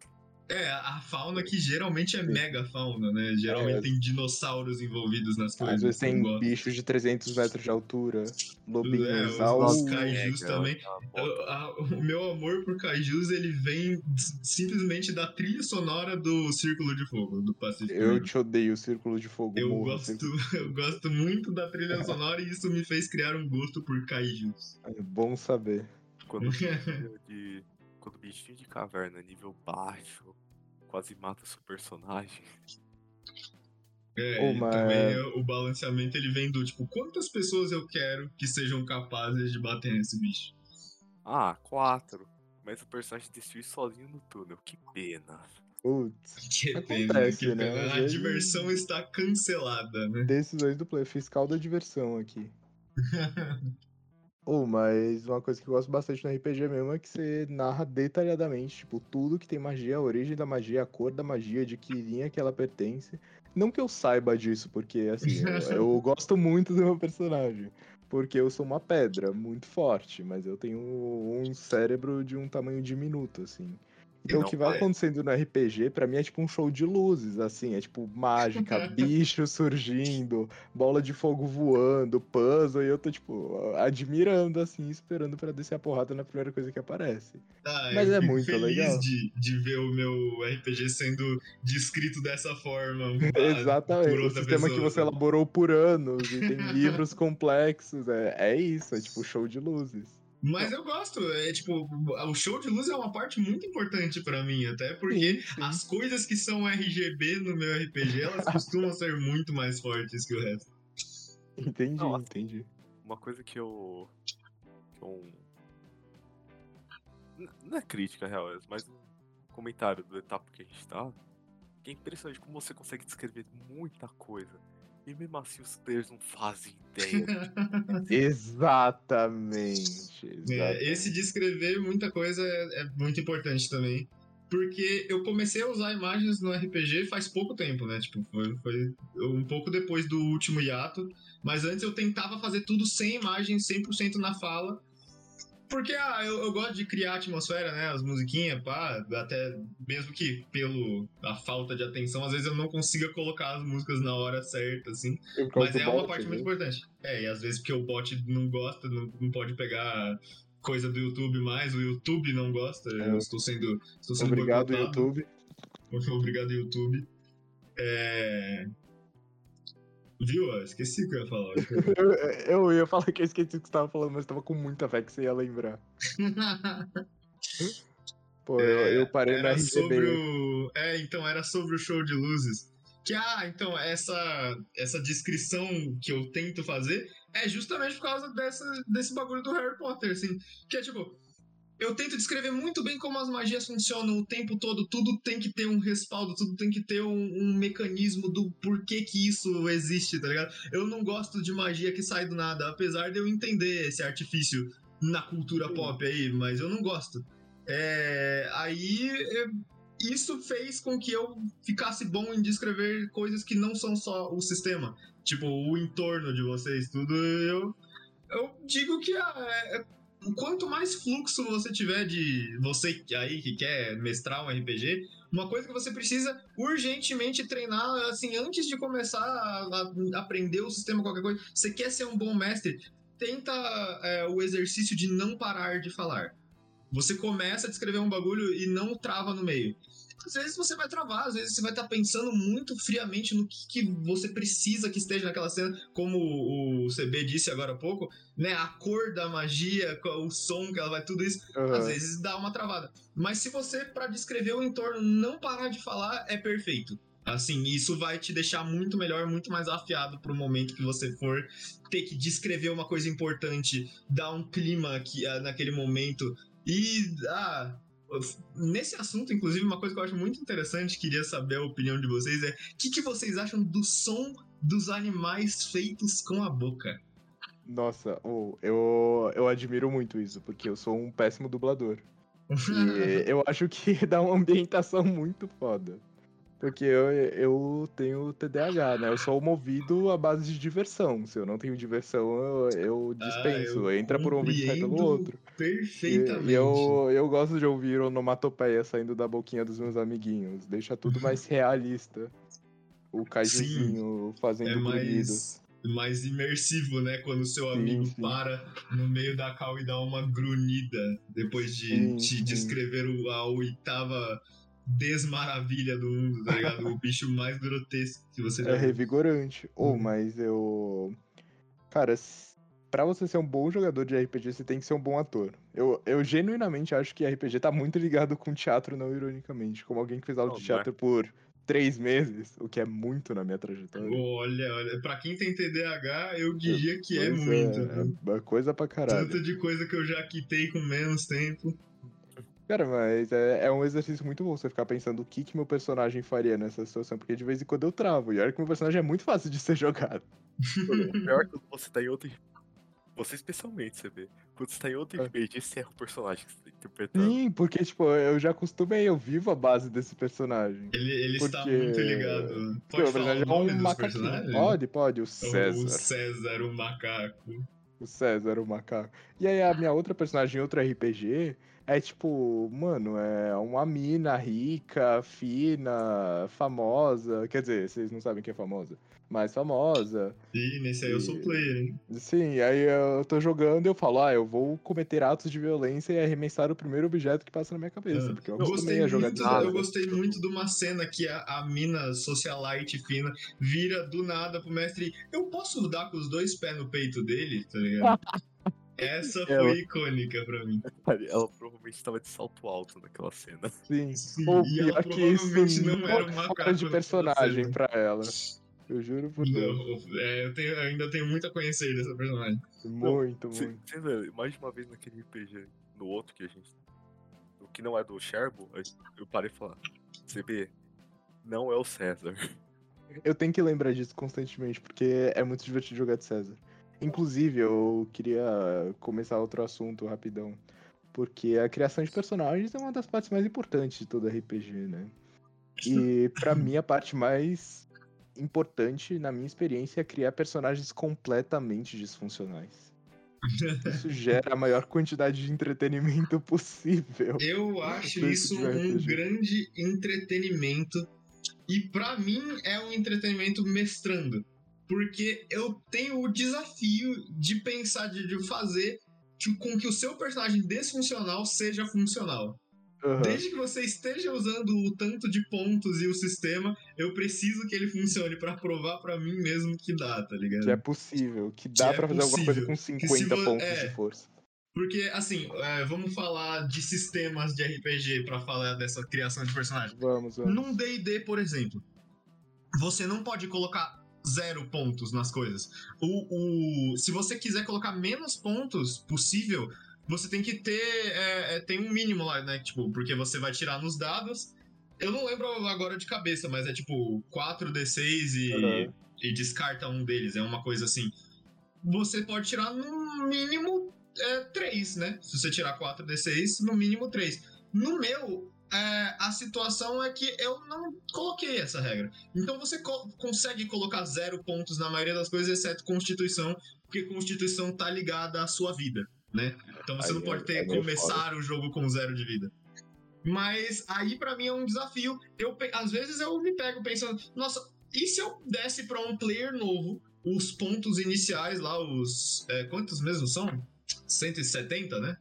É, a fauna que geralmente é mega fauna, né? Geralmente é. tem dinossauros envolvidos nas coisas. Às vezes tem bichos de 300 metros de altura, lobinhos, é, os, os kaijus também. O, a, o meu amor por kaijus, ele vem simplesmente da trilha sonora do Círculo de Fogo, do Pacífico. Eu te odeio, Círculo de Fogo. Eu, gosto, eu gosto muito da trilha sonora e isso me fez criar um gosto por kaijus. É bom saber. Quando de quando o bichinho de caverna nível baixo quase mata seu personagem. É, oh, mas... também o balanceamento ele vem do tipo, quantas pessoas eu quero que sejam capazes de bater nesse bicho? Ah, quatro. Mas o personagem decidiu sozinho no túnel. Que pena. Putz, que acontece, pena, que né? Pena. A vezes... diversão está cancelada, né? Decisões do play. Fiscal da diversão aqui. Oh, mas uma coisa que eu gosto bastante no RPG mesmo é que você narra detalhadamente, tipo, tudo que tem magia, a origem da magia, a cor da magia, de que linha que ela pertence. Não que eu saiba disso, porque, assim, eu, eu gosto muito do meu personagem. Porque eu sou uma pedra muito forte, mas eu tenho um cérebro de um tamanho diminuto, assim. Então, o que vai acontecendo no RPG, para mim, é tipo um show de luzes, assim. É tipo mágica, bicho surgindo, bola de fogo voando, puzzle, e eu tô, tipo, admirando, assim, esperando para descer a porrada na primeira coisa que aparece. Ah, Mas é muito feliz legal. De, de ver o meu RPG sendo descrito dessa forma. Exatamente. o sistema pessoa, que você elaborou por anos e tem livros complexos. É, é isso, é tipo show de luzes. Mas eu gosto, é tipo, o show de luz é uma parte muito importante para mim, até porque sim, sim. as coisas que são RGB no meu RPG, elas costumam ser muito mais fortes que o resto. Entendi, Não, entendi. Uma coisa que eu. Que eu... Não é crítica, real, é mas um comentário do etapa que a gente tá. Que é impressionante como você consegue descrever muita coisa e mesmo assim os players não fazem ideia. exatamente. exatamente. É, esse de escrever muita coisa é, é, muito importante também. Porque eu comecei a usar imagens no RPG faz pouco tempo, né? Tipo, foi, foi um pouco depois do último hiato. Mas antes eu tentava fazer tudo sem imagem, 100% na fala. Porque ah, eu, eu, gosto de criar atmosfera, né? As musiquinhas, pá, até mesmo que pelo a falta de atenção, às vezes eu não consiga colocar as músicas na hora certa, assim. Mas é uma parte né? muito importante. É, e às vezes porque o bot não gosta, não, não pode pegar coisa do YouTube mais, o YouTube não gosta. É. Eu estou sendo, estou sendo Obrigado, YouTube. Obrigado, YouTube. É... Viu? Eu esqueci o que eu ia falar. eu, eu ia falar que eu esqueci o que você tava falando, mas tava com muita fé que você ia lembrar. Pô, é, eu, eu, parei na RGB. Sobre o... É, então, era sobre o show de luzes. que, ah, então, essa, essa descrição que eu tento fazer é justamente por causa dessa, desse bagulho do Harry Potter, assim. Que é tipo, eu tento descrever muito bem como as magias funcionam o tempo todo, tudo tem que ter um respaldo, tudo tem que ter um, um, mecanismo do porquê que isso existe, tá ligado? Eu não gosto de magia que sai do nada, apesar de eu entender esse artifício na cultura Sim. pop aí, mas eu não gosto. É, aí isso fez com que eu ficasse bom em descrever coisas que não são só o sistema, tipo o entorno de vocês, tudo. Eu, eu digo que ah, é, quanto mais fluxo você tiver de você aí que quer mestrar um RPG, uma coisa que você precisa urgentemente treinar, assim, antes de começar a, aprender o sistema, qualquer coisa, você quer ser um bom mestre, tenta é, o exercício de não parar de falar. Você começa a descrever um bagulho e não trava no meio às vezes você vai travar, às vezes você vai estar tá pensando muito friamente no que, que, você precisa que esteja naquela cena, como o CB disse agora há pouco, né? A cor da magia, o som que ela vai, tudo isso, uhum. às vezes dá uma travada. Mas se você, para descrever o entorno, não parar de falar, é perfeito. Assim, isso vai te deixar muito melhor, muito mais afiado pro momento que você for ter que descrever uma coisa importante, dar um clima aqui, ah, naquele momento. E, ah, Nesse assunto, inclusive, uma coisa que eu acho muito interessante, queria saber a opinião de vocês, é o que, que vocês acham do som dos animais feitos com a boca? Nossa, oh, eu, eu admiro muito isso, porque eu sou um péssimo dublador. e eu acho que dá uma ambientação muito foda. Porque eu, eu tenho TDAH, né? Eu sou movido à base de diversão. Se eu não tenho diversão, eu, eu ah, dispenso. Ah, eu Entra por um ouvido e sai pelo outro. Perfeitamente. E, e, eu, eu gosto de ouvir onomatopeia saindo da boquinha dos meus amiguinhos. Deixa tudo mais realista. O caijuzinho fazendo é mais, mais imersivo, né? Quando o seu amigo sim. para no meio da cal e dá uma grunhida depois de sim, te sim. descrever a oitava desmaravilha do mundo, tá ligado? o bicho mais grotesco que você já É revigorante. Ou, oh, mas eu. Cara, para você ser um bom jogador de RPG, você tem que ser um bom ator. Eu, eu genuinamente acho que RPG tá muito ligado com teatro, não ironicamente. Como alguém que fez aula oh, de teatro mas... por três meses, o que é muito na minha trajetória. Olha, olha, pra quem tem TDAH, eu diria que é muito. É, é coisa pra caralho. Tanto de coisa que eu já quitei com menos tempo. Cara, mas é, é, um exercício muito bom você ficar pensando o que, que meu personagem faria nessa situação, porque de vez em quando eu travo. E olha que meu personagem é muito fácil de ser jogado. O pior é que você tá em outro. Você especialmente, você vê. Quando você tá em outro RPG, é. você erra o personagem que você tá interpretando. Sim, porque, tipo, eu já acostumei, eu vivo a base desse personagem. Ele, ele porque... está muito ligado. Pode falar o nome é um macaquinho. Pode, pode, o César. O César, o macaco. O César, o macaco. E aí a minha outra personagem em outro RPG é tipo, mano, é uma mina rica, fina, famosa. Quer dizer, vocês não sabem quem é famosa. Mais famosa. Sim, nesse aí e... eu sou player, hein? Sim, aí eu tô jogando e eu falo, ah, eu vou cometer atos de violência e arremessar o primeiro objeto que passa na minha cabeça. Ah. Porque eu, eu gostei a jogar muito, Eu gostei muito de uma cena que a, a mina socialite fina vira do nada pro mestre. Eu posso dar com os dois pés no peito dele, tá ligado? Essa foi ela... icônica pra mim. Ela provavelmente estava de salto alto naquela cena. Sim. Sim. Ou pior que isso não era uma cara de personagem pra ela. Eu juro por Deus. É, eu, tenho, eu, ainda tenho muito a conhecer dessa personagem. Muito, não, muito. Mais de uma vez naquele RPG, no outro que a gente. O que não é do Sherbo, eu parei de falar. CB, não é o César. Eu tenho que lembrar disso constantemente, porque é muito divertido jogar de César. Inclusive, eu queria começar outro assunto rapidão. Porque a criação de personagens é uma das partes mais importantes de todo RPG, né? E para mim a parte mais importante, na minha experiência, é criar personagens completamente disfuncionais. Isso gera a maior quantidade de entretenimento possível. Eu acho isso um grande entretenimento. E para mim é um entretenimento mestrando porque eu tenho o desafio de pensar, de, de fazer que, com que o seu personagem desfuncional seja funcional. Uhum. Desde que você esteja usando o tanto de pontos e o sistema, eu preciso que ele funcione para provar para mim mesmo que dá, tá ligado? Que é possível, que dá para é fazer alguma coisa com 50 pontos é, de força. Porque, assim, é, vamos falar de sistemas de RPG para falar dessa criação de personagem. Vamos, vamos. Num D&D, por exemplo, você não pode colocar zero pontos nas coisas. O, o, se você quiser colocar menos pontos possível, você tem que ter. É, é, tem um mínimo lá, né? Tipo, porque você vai tirar nos dados. Eu não lembro agora de cabeça, mas é tipo 4d6 e, Uhum. e descarta um deles. É uma coisa assim. Você pode tirar no mínimo é, 3, né? Se você tirar 4d6, no mínimo 3. No meu, é, a situação é que eu não coloquei essa regra. Então você co- consegue colocar zero pontos na maioria das coisas, exceto Constituição, porque Constituição tá ligada à sua vida, né? Então você Aí não é- pode ter é começar o jogo com zero de vida. Mas aí pra mim é um desafio. Eu às vezes eu me pego pensando, nossa, e se eu desse pra um player novo os pontos iniciais lá, os é, quantos mesmo são? 170, né?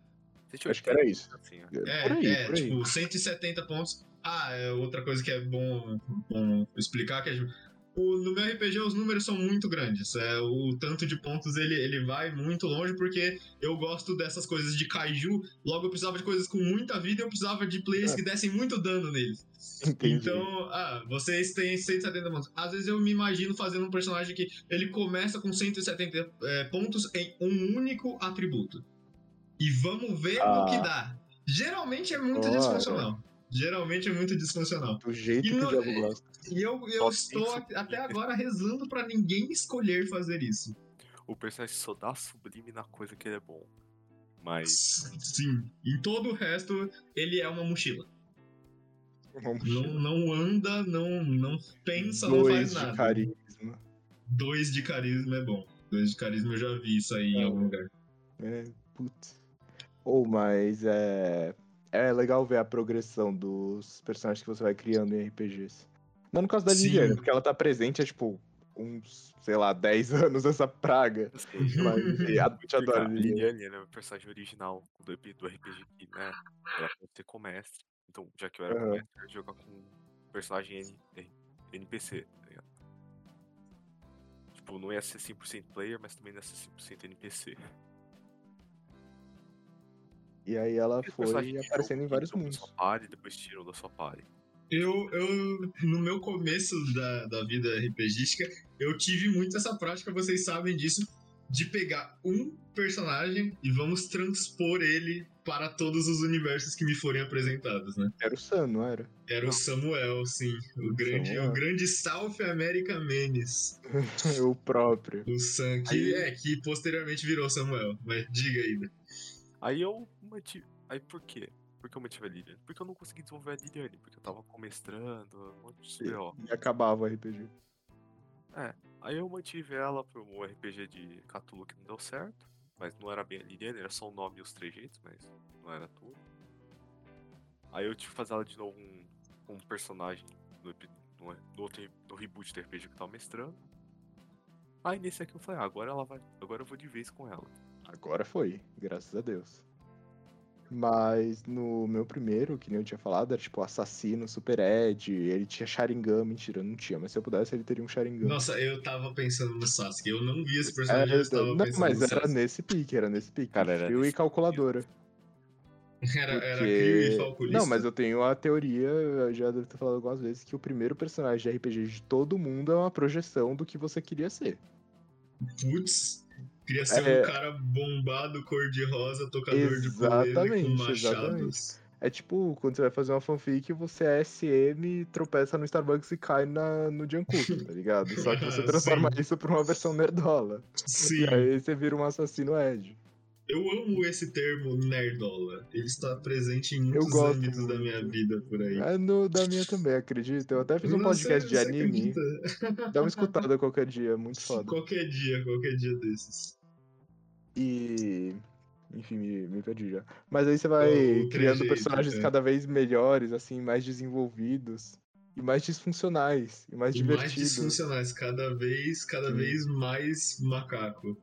Acho que era isso. Assim, ó. É, por aí, é por aí. tipo, 170 pontos. Ah, é outra coisa que é bom, bom explicar que é, tipo, o, no meu RPG os números são muito grandes. É, o tanto de pontos ele, ele vai muito longe porque eu gosto dessas coisas de kaiju. Logo eu precisava de coisas com muita vida e eu precisava de players É. que dessem muito dano neles. Entendi. Então, ah, vocês têm 170 pontos. Às vezes eu me imagino fazendo um personagem que ele começa com 170 é, pontos em um único atributo. E vamos ver Ah. no que dá. Geralmente é muito Ora. disfuncional. Geralmente é muito disfuncional. Do jeito E que o no- diabo gosta. E eu, eu Só estou até agora rezando pra ninguém escolher fazer isso. O personagem só dá sublime na coisa que ele é bom. Mas Sim. Em todo o resto, ele é uma mochila. Vamos Não, não anda, não, não pensa, não Dois faz de nada. carisma. Dois de carisma é bom. Dois de carisma eu já vi isso aí em É. algum lugar. É, putz. Ou, mas é. É legal ver a progressão dos personagens que você vai criando em RPGs. Não no caso da Sim. Liliana, porque ela tá presente há, tipo, uns, sei lá, 10 anos essa praga. assim, Mas a gente adora a. Liliane é o personagem original do, do RPG que, né? Ela pode ser comestre. Então, já que eu era Aham. comestre, eu ia jogar com personagem N, N- NPC, tá ligado? Tipo, não ia ser 100% player, mas também não ia ser 100% NPC. E aí ela foi aparecendo em vários mundos. Sua party, depois tirou da sua party. Eu, eu, no meu começo da, da vida RPGística, eu tive muito essa prática, vocês sabem disso, de pegar um personagem e vamos transpor ele para todos os universos que me forem apresentados, né? Era o Sam, não era? Era o Samuel, sim. O grande, Samuel. o grande South America Menes. o próprio. O Sam, que, é, que posteriormente virou Samuel. Mas diga aí. Aí eu mantive. Aí por quê? Por que eu mantive a Liliane? Porque eu não consegui desenvolver a Liliane, porque eu tava comestrando, um monte de BO. E acabava o RPG. Aí eu mantive ela pro um RPG de Cthulhu que não deu certo. Mas não era bem a Liliane, era só o nome e os trejeitos, mas não era tudo. Aí eu tive que fazer ela de novo um, um personagem no, no, no outro, no reboot do RPG que eu tava mestrando. Aí nesse aqui eu falei, ah, agora ela vai. Agora eu vou de vez com ela. Agora foi, graças a Deus. Mas no meu primeiro, que nem eu tinha falado, era tipo assassino, super Ed, ele tinha Sharingan, mentira, não tinha, mas se eu pudesse ele teria um Sharingan. Nossa, eu tava pensando no Sasuke. Eu não vi esse personagem, eu É, estava não, pensando mas no era Sasuke. nesse pique, era nesse pique. Cara, era Fio e calculadora. Era, era porque- Crio e Falconista. Não, mas eu tenho a teoria, eu já devo ter falado algumas vezes, que o primeiro personagem de RPG de todo mundo é uma projeção do que você queria ser. Putz, queria ser É. um cara bombado, cor-de-rosa, tocador de ukulele com Exatamente, machados. exatamente. É tipo, quando você vai fazer uma fanfic, você é SM, tropeça no Starbucks e cai na, no Jungkook, tá ligado? Só que você transforma Sim. isso pra uma versão nerdola. Sim, E aí você vira um assassino Ed. eu amo esse termo nerdola. Ele está presente em muitos âmbitos da minha vida por aí. É no da minha também, acredito. Eu até fiz um Não, podcast de anime. acredita? Dá uma escutada qualquer dia, é muito foda. Qualquer dia, qualquer dia desses. E. Enfim, me, me perdi já. Mas aí você vai O criando trejeito, personagens é. cada vez melhores, assim, mais desenvolvidos. E mais disfuncionais. E mais E mais divertidos. disfuncionais, cada vez, cada Sim. vez mais macaco.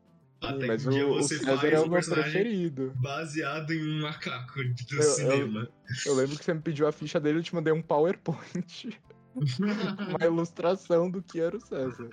Sim, Até mas que um dia o, o você César faz é o um meu personagem preferido. baseado em um macaco do eu- cinema. Eu lembro que você me pediu a ficha dele, eu te mandei um PowerPoint. uma ilustração do que era o César.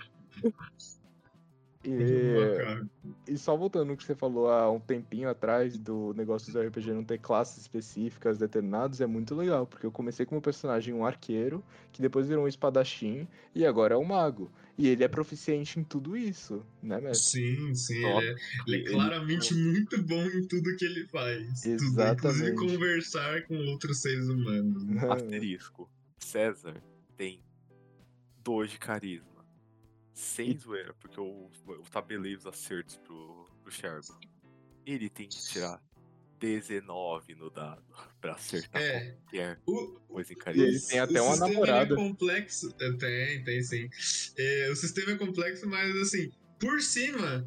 E, Macaco. e só voltando no que você falou há um tempinho atrás do negócio do RPG não ter classes específicas determinadas, é muito legal, porque eu comecei como personagem um arqueiro, que depois virou um espadachim, e agora é um mago. E ele é proficiente em tudo isso, né, mestre? Sim, sim, ele é, ele é Ele- claramente muito bom em tudo que ele faz. Tudo, Exatamente. inclusive conversar com outros seres humanos. né? Asterisco. César tem 2 de carisma. Sem zoeira, porque eu, eu tabelei os acertos pro, pro Sherman. Ele tem que tirar 19 no dado pra acertar É. qualquer O, coisa em E carisma. ele tem até o uma namorada. É complexo. É, Tem, tem sim. É, o sistema é complexo, mas assim, por cima,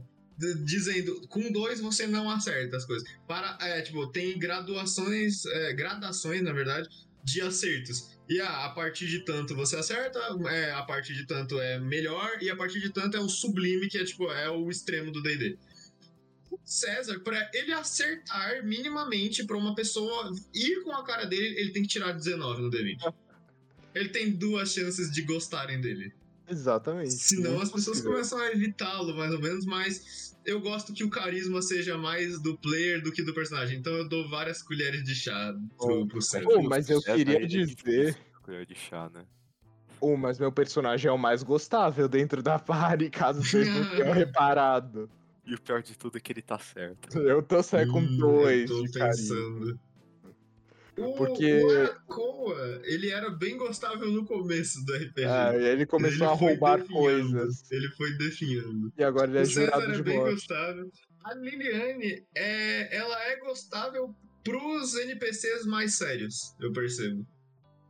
dizendo, com dois você não acerta as coisas. Para, é, tipo, tem graduações, é, gradações, na verdade, de acertos. E ah, a partir de tanto você acerta, é, a partir de tanto é melhor, e a partir de tanto é o sublime, que é tipo, é o extremo do D&D. César, pra ele acertar minimamente pra uma pessoa ir com a cara dele, ele tem que tirar 19 no D20. Ele tem duas chances de gostarem dele. Exatamente. Senão as pessoas possível. começam a evitá-lo, mais ou menos, mas eu gosto que o carisma seja mais do player do que do personagem. Então eu dou várias colheres de chá pro, pro César. Pô, mas eu queria ele é dizer- colher de chá, né? Oh, mas meu personagem é o mais gostável dentro da party, caso vocês não tenham reparado. E o pior de tudo é que ele tá certo. Eu tô só com Hum, dois eu tô de carisma. O, Porque- o Arakoa, ele era bem gostável no começo do RPG. Ah, e ele começou Ele a roubar coisas. Ele foi definhando. E agora ele é o César jurado é de bem voto. gostável. A Liliane, é, ela é gostável pros NPCs mais sérios, eu percebo.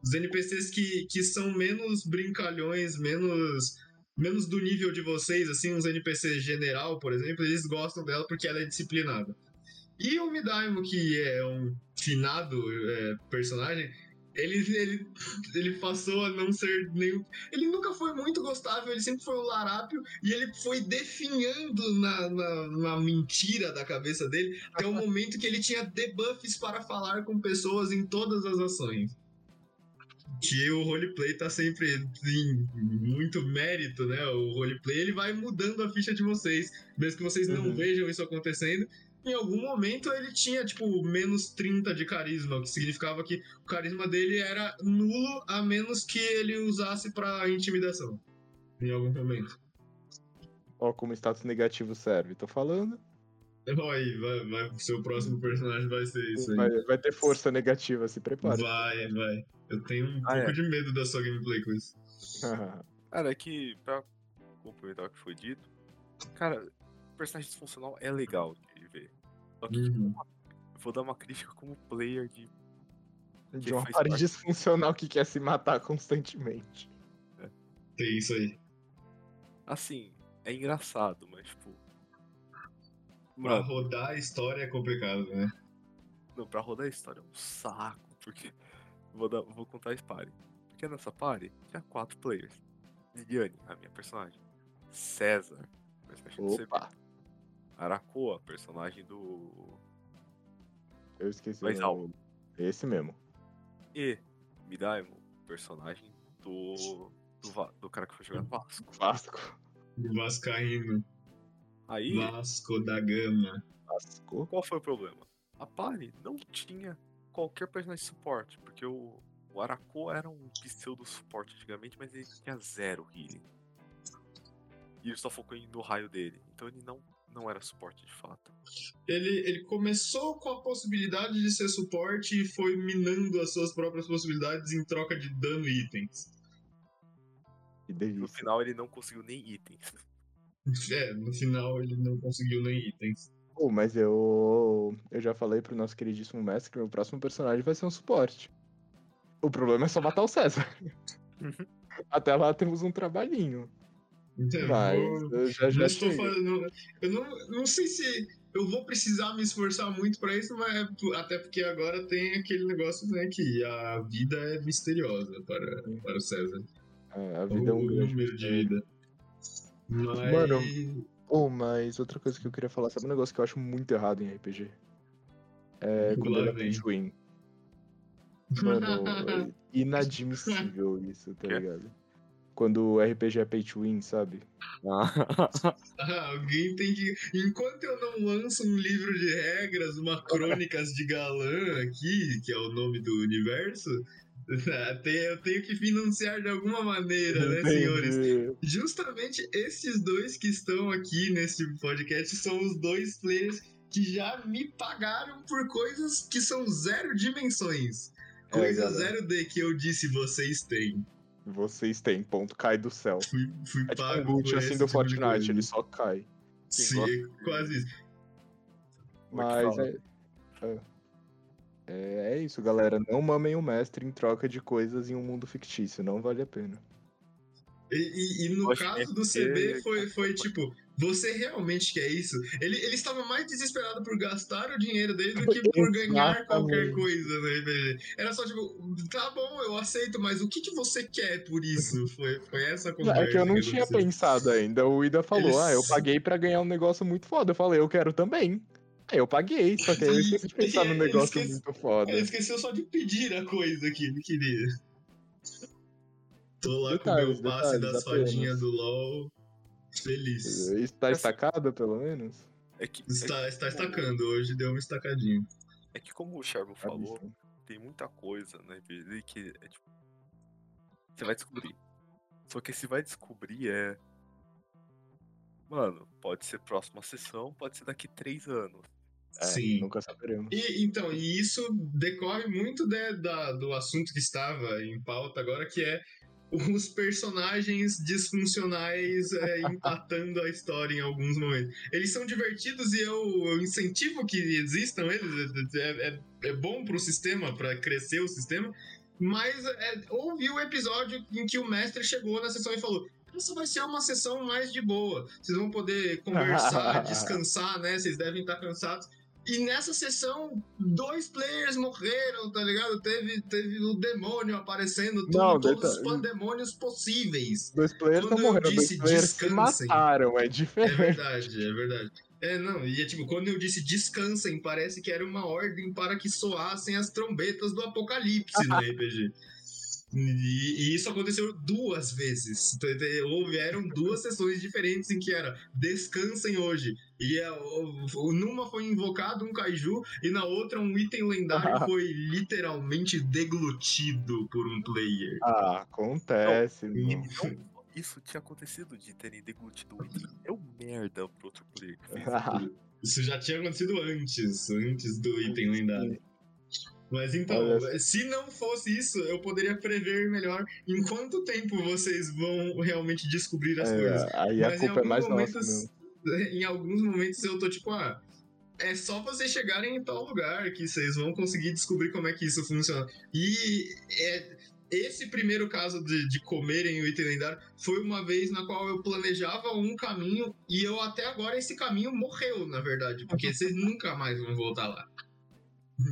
Os NPCs que, que são menos brincalhões, menos, menos do nível de vocês, assim, uns NPCs general, por exemplo, eles gostam dela porque ela é disciplinada. E o Midaimo, que é um finado é, personagem, ele, ele, ele passou a não ser nenhum. Ele nunca foi muito gostável, ele sempre foi o larápio, e ele foi definhando na, na, na mentira da cabeça dele até o momento que ele tinha debuffs para falar com pessoas em todas as ações. Que o roleplay tá sempre em muito mérito, né? O roleplay ele vai mudando a ficha de vocês, mesmo que vocês não Uhum. vejam isso acontecendo. Em algum momento ele tinha, tipo, menos 30 de carisma, o que significava que o carisma dele era nulo, a menos que ele usasse pra intimidação. Em algum momento. Ó, como status negativo serve, tô falando. Ó, aí, vai, vai, o seu próximo personagem vai ser isso aí. Vai, vai ter força negativa, se prepare. Vai, vai. Eu tenho um Ah, pouco é. de medo da sua gameplay com isso. Cara, é que pra complementar o que foi dito, cara, personagem disfuncional é legal. Só que, tipo, Uhum. eu vou dar uma crítica como player de. de uma parte. disfuncional que quer se matar constantemente. Tem isso aí. Assim, é engraçado, mas tipo. Pra Mano, rodar a história é complicado, né? não, pra rodar a história é um saco, porque. Vou, dar, vou contar a party. Porque nessa party tinha quatro players. Liliane, a minha personagem. César, personagem do Opa, CB. Arakoa, personagem do. eu esqueci. Mais o. Esse mesmo. E Midaimo, personagem do. Do, Va- do cara que foi jogar no Vasco. Vasco. Vascaíno. Aí, Vasco da Gama. Vasco. qual foi o problema? A party não tinha qualquer personagem de suporte, porque o, o Arako era um pseudo suporte antigamente, mas ele tinha zero healing. E ele só focou no raio dele, então ele não, não era suporte de fato. Ele, ele começou com a possibilidade de ser suporte e foi minando as suas próprias possibilidades em troca de dano e itens. Que No final ele não conseguiu nem itens. É, no final ele não conseguiu nem itens. Pô, mas eu. Eu já falei pro nosso queridíssimo mestre que meu próximo personagem vai ser um suporte. O problema é só matar o César. Até lá temos um trabalhinho. Então, Mas eu- eu já já não estou fazendo. Eu não, não sei se eu vou precisar me esforçar muito pra isso, mas é até porque agora tem aquele negócio, né, que a vida é misteriosa para, para o César. É, a vida é um o grande. número de vida. Mas. Mano, Oh, mas outra coisa que eu queria falar, sabe um negócio que eu acho muito errado em RPG? É quando ele é. Mano, é inadmissível isso, tá Quê? ligado? Quando o RPG é pay to win, sabe? Ah, alguém tem que. Enquanto eu não lanço um livro de regras, uma crônicas de galã aqui, que é o nome do universo, eu tenho que financiar de alguma maneira, né, Entendi. senhores? Justamente esses dois que estão aqui nesse podcast são os dois players que já me pagaram por coisas que são zero dimensões. É, Coisa galera. zero D que eu disse vocês têm. Vocês têm, ponto, cai do céu. Fui, fui É tipo um pago loot por assim do Fortnite, ele só cai. Sim, gosta é quase isso. É Mas é, é. É é isso, galera. Não mamem o mestre em troca de coisas em um mundo fictício. Não vale a pena. E, e- e no acho caso que do é CB foi, foi tipo, você realmente quer isso? Ele, ele estava mais desesperado por gastar o dinheiro dele do que por ganhar qualquer coisa no RPG. Era só tipo, tá bom, eu aceito, mas o que, que você quer por isso? Foi, foi essa conversa. É que eu não tinha aconteceu. pensado ainda. O Ida falou: Eles- Ah, eu paguei pra ganhar um negócio muito foda. Eu falei: Eu quero também. Aí eu paguei, só que aí eu esqueci de pensar num negócio esquece- muito foda. Ele esqueceu só de pedir a coisa que ele queria. Tô lá Detalhes, com o meu passe detalhes, das apenas. fadinhas do LoL. Feliz. Está estacado, pelo menos? É que, é, Está, está estacando, hoje deu uma estacadinha. é que como o Sherman Tá falou, tem muita coisa na RPG que é tipo. Você vai descobrir. Só que esse vai descobrir é. Mano, pode ser próxima sessão, pode ser daqui três anos. É, Sim. Nunca saberemos. E, então, e isso decorre muito de- da, do assunto que estava em pauta agora, que é os personagens disfuncionais é, empatando a história em alguns momentos. Eles são divertidos e eu, eu incentivo que existam eles. É, é, é bom pro sistema, para crescer o sistema. Mas é, houve o episódio em que o mestre chegou na sessão e falou: essa vai ser uma sessão mais de boa. Vocês vão poder conversar, descansar, né? Vocês devem estar cansados. E nessa sessão, dois players morreram, tá ligado? Teve, teve o demônio aparecendo, tudo, Não, todos os detalhe- pandemônios possíveis. Dois players não morreram, dois disse players se descansem. mataram, é É diferente. verdade, é verdade. É, não, e é tipo, quando eu disse descansem, parece que era uma ordem para que soassem as trombetas do apocalipse no RPG. E, e isso aconteceu duas vezes. Te- Houveram duas sessões diferentes em que era descansem hoje. E é, o- o- numa foi invocado um kaiju e na outra um item lendário foi literalmente deglutido por um player. Ah, acontece. Então, isso tinha acontecido de terem deglutido o item. É um merda pro outro player. que fez Isso já tinha acontecido antes, antes do item lendário. Mas então, Olha se não fosse isso, eu poderia prever melhor em quanto tempo vocês vão realmente descobrir as coisas. É, aí a Mas em culpa é alguns mais nossa momentos. em alguns momentos eu tô tipo, ah, é só vocês chegarem em tal lugar que vocês vão conseguir descobrir como é que isso funciona. E é, esse primeiro caso de, de comerem o item lendário foi uma vez na qual eu planejava um caminho e eu até agora esse caminho morreu, na verdade, porque vocês nunca mais vão voltar lá.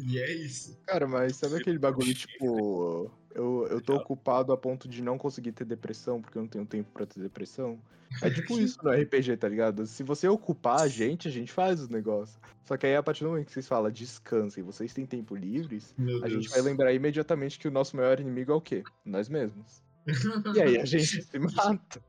E é isso. Cara, mas sabe aquele bagulho, tipo, eu, eu tô ocupado a ponto de não conseguir ter depressão porque eu não tenho tempo pra ter depressão? É tipo isso no RPG, tá ligado? Se você ocupar a gente, a gente faz os negócios. Só que aí a partir do momento que vocês falam descansem, vocês têm tempo livres, Meu a Deus. gente vai lembrar imediatamente que o nosso maior inimigo é o quê? Nós mesmos. E aí a gente se mata.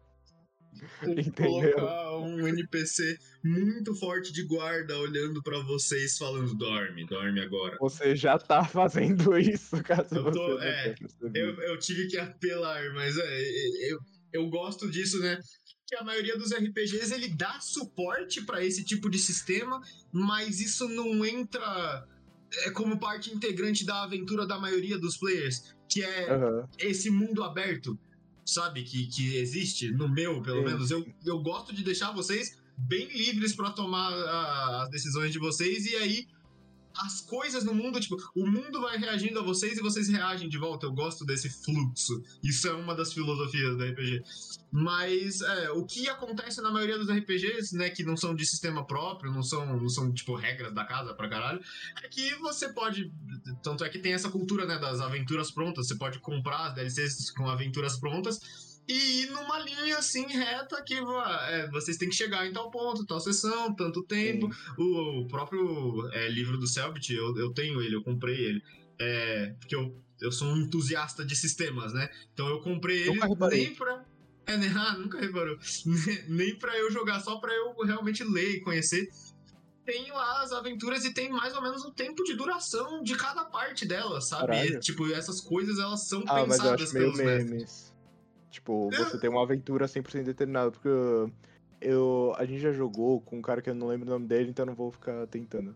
Entendeu? colocar um NPC muito forte de guarda olhando pra vocês falando dorme, dorme agora. Você já tá fazendo isso, caso Eu tô- você é. Eu, eu tive que apelar, mas é, eu, eu gosto disso, né? Que a maioria dos RPGs ele dá suporte pra esse tipo de sistema, mas isso não entra é, como parte integrante da aventura da maioria dos players, que é Aham. esse mundo aberto, sabe? Que, que existe, no meu, pelo Sim, menos. Eu, eu gosto de deixar vocês bem livres pra tomar a- as decisões de vocês e aí as coisas no mundo, tipo, o mundo vai reagindo a vocês e vocês reagem de volta. Eu gosto desse fluxo. Isso é uma das filosofias do RPG. Mas é, o que acontece na maioria dos RPGs, né, que não são de sistema próprio, não são, não são tipo regras da casa pra caralho, é que você pode, tanto é que tem essa cultura, né, das aventuras prontas, você pode comprar as DLCs com aventuras prontas e ir numa linha assim reta que é, vocês têm que chegar em tal ponto, tal sessão, tanto tempo. O, o próprio é, livro do Selbit, eu, eu tenho ele, eu comprei ele. É, porque eu, eu sou um entusiasta de sistemas, né? Então eu comprei ele reparei. nem pra. É, né? Ah, nunca reparou. Nem pra eu jogar, só pra eu realmente ler e conhecer. Tem lá as aventuras e tem mais ou menos o tempo de duração de cada parte delas, sabe? E, tipo, essas coisas elas são Ah, mas eu pensadas acho meio pelos mestres. Tipo, você tem uma aventura 100% determinada, porque eu, a gente já jogou com um cara que eu não lembro o nome dele, então não vou ficar tentando.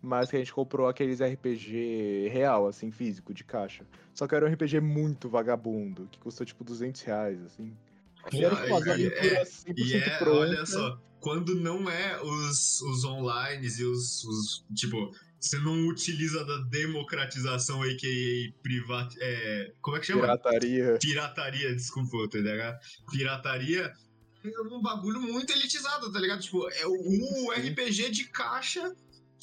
Mas que a gente comprou aqueles RPG real, assim, físico, de caixa. Só que era um RPG muito vagabundo, que custou tipo 200 reais, assim. E era tipo e- aventuras 100% E é, prontas. olha só, quando não é os, os online e os, os- Tipo, você não utiliza da democratização, a.k.a. privat. É, como é que chama? Pirataria. Pirataria, desculpa, o TDAH. Pirataria é um bagulho muito elitizado, tá ligado? Tipo, é o. RPG de caixa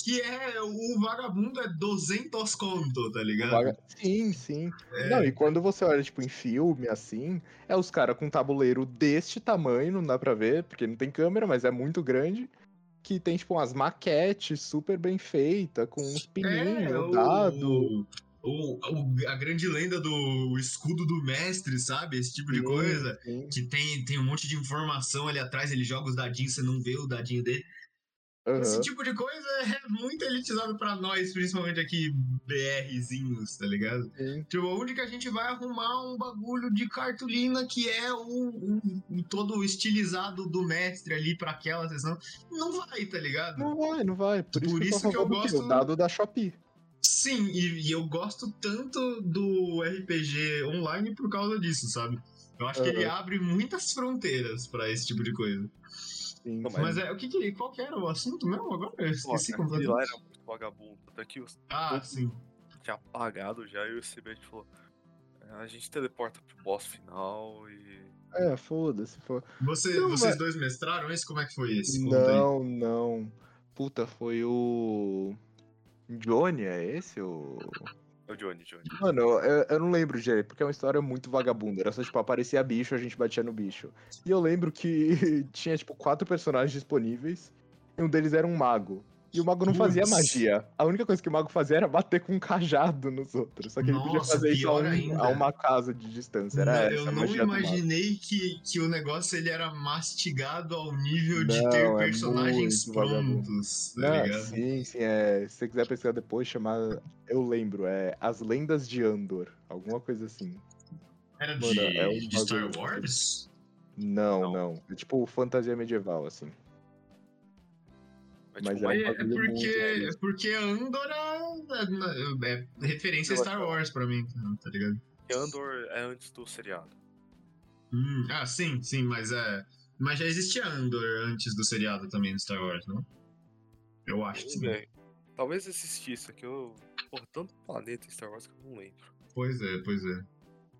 que é o vagabundo é 200 conto, tá ligado? Vaga- Sim, sim. É. Não, e quando você olha, tipo, em filme, assim, é os caras com um tabuleiro deste tamanho, não dá pra ver, porque não tem câmera, mas é muito grande. Que tem, tipo, umas maquetes super bem feitas, com uns pininhos, É, o- dado. O, o- a grande lenda do escudo do mestre, sabe? Esse tipo de Sim, coisa. sim. Que tem, tem um monte de informação ali atrás, ele joga os dadinhos, você não vê o dadinho dele. Esse Aham. tipo de coisa é muito elitizado pra nós, principalmente aqui, BRzinhos, tá ligado? Sim. Tipo, onde que a gente vai arrumar um bagulho de cartolina que é o, o- todo estilizado do mestre ali pra aquela sessão? Não vai, tá ligado? Não vai, não vai. Por isso Por que eu isso a que eu do quê? gosto- O dado da Shopee. Sim, e, e eu gosto tanto do RPG online por causa disso, sabe? Eu acho que ele abre muitas fronteiras pra esse tipo de coisa. Sim, sim. Mas é, o que que, qual que era o assunto mesmo agora? Eu esqueci completamente. lá era muito vagabundo. Daqui os Ah, sim. tinha apagado já e o CB falou. "É, A gente teleporta pro boss final e. É, foda-se. Foda Você, Não, vocês mas- dois mestraram esse? Como é que foi esse? Não, não. Puta, foi o. Johnny, é esse? O. O Johnny, Johnny. Mano, eu, eu não lembro direito, porque é uma história muito vagabunda. Era só, tipo, aparecia bicho, a gente batia no bicho. E eu lembro que tinha, tipo, quatro personagens disponíveis, e um deles era um mago. E o mago não fazia magia. A única coisa que o mago fazia era bater com um cajado nos outros. Só que ele podia Nossa, fazer isso a, um- a uma casa de distância. Era Não, essa eu não imaginei que, que o negócio ele era mastigado ao nível de Não, ter é personagens prontos, tá Não, ligado? sim, sim, é. Se você quiser pesquisar depois, chamar. Eu lembro, é As Lendas de Andor. Alguma coisa assim. Era Mano, de, é um de Star Wars? Não, Não. não. É tipo fantasia medieval, assim. Mas, Mas tipo, é É, é porque, é porque Andor é, é- é referência a Star Wars pra mim, tá ligado? que Andor é antes do seriado. Hum, ah, sim, sim, mas é. Mas já existia Andor antes do seriado também no Star Wars, não? Eu acho que sim. Talvez existisse aqui. Eu... Porra, tanto planeta em Star Wars que eu não lembro. Pois é, pois é.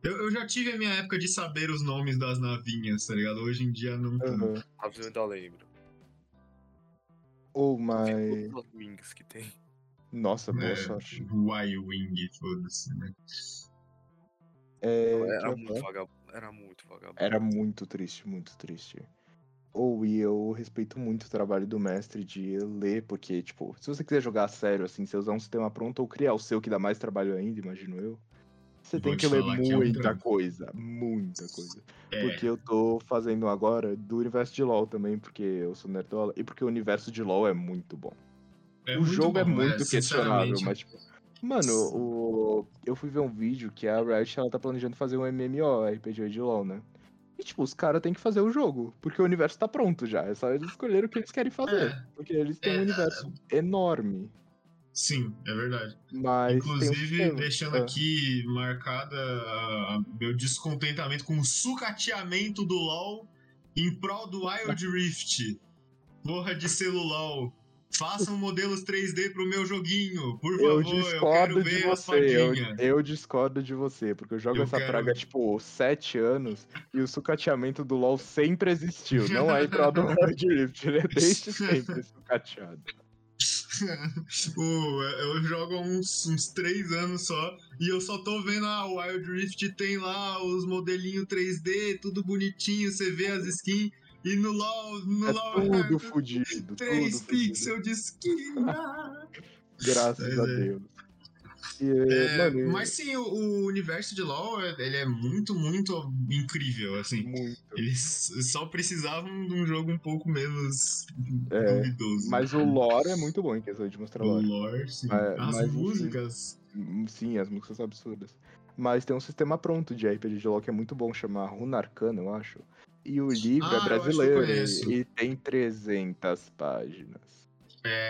Eu, eu já tive a minha época de saber os nomes das navinhas, tá ligado? Hoje em dia não. Aham. Mas eu ainda lembro. Todas as wings que tem. Nossa, boa É, sorte. Y-Wing, foda-se, né? É, Era muito. Era muito vagabundo. Era muito triste, muito triste. Ou e eu respeito muito o trabalho do mestre de ler, porque, tipo, se você quiser jogar a sério, assim, você usar um sistema pronto ou criar o seu que dá mais trabalho ainda, imagino eu. Você Vou tem te que ler é um muita coisa, muita coisa. É, Porque eu tô fazendo agora do universo de LoL também, porque eu sou nerdola, e porque o universo de LoL é muito bom. é o muito jogo é bom, muito questionável, mas tipo. Mano, o... eu fui ver um vídeo que a Riot ela tá planejando fazer um MMO, RPG de LoL, né? E tipo, os caras têm que fazer o jogo, porque o universo tá pronto já. É só eles escolherem o que eles querem fazer. É. Porque eles têm É, um universo enorme. Sim, é verdade. Mas. um Inclusive, sistema. deixando Ah. aqui marcada a- a- meu descontentamento com o sucateamento do LoL em prol do Wild Rift. Porra de celular. Façam modelos 3D pro meu joguinho, por Eu favor. Eu, discordo quero de ver você, eu, eu discordo de você, porque eu jogo Eu essa quero- praga, tipo, sete anos e o sucateamento do LoL sempre existiu. Não é em prol do Wild Rift, ele é desde sempre sucateado. Eu jogo há uns, uns três anos só e eu só tô vendo ah, o Wild Rift tem lá os modelinhos 3D, tudo bonitinho, você vê as skins. E no LoL, no É LoL, tudo fudido, 3 tudo fudido. pixels de skin. ah. Graças Mas a é. Deus. E, É, mano, mas sim, o, o universo de LoL, ele é muito, muito incrível, assim. muito. Eles só precisavam de um jogo um pouco menos É, duvidoso. Mas o lore é muito bom em questão de mostrar O lore. lore, sim. Mas- As mas, músicas. Sim, as músicas são absurdas. Mas tem um sistema pronto de RPG de LoL que é muito bom, chama Runa Arcana, eu acho. E o livro Ah, é que eu brasileiro e, e tem 300 páginas. É,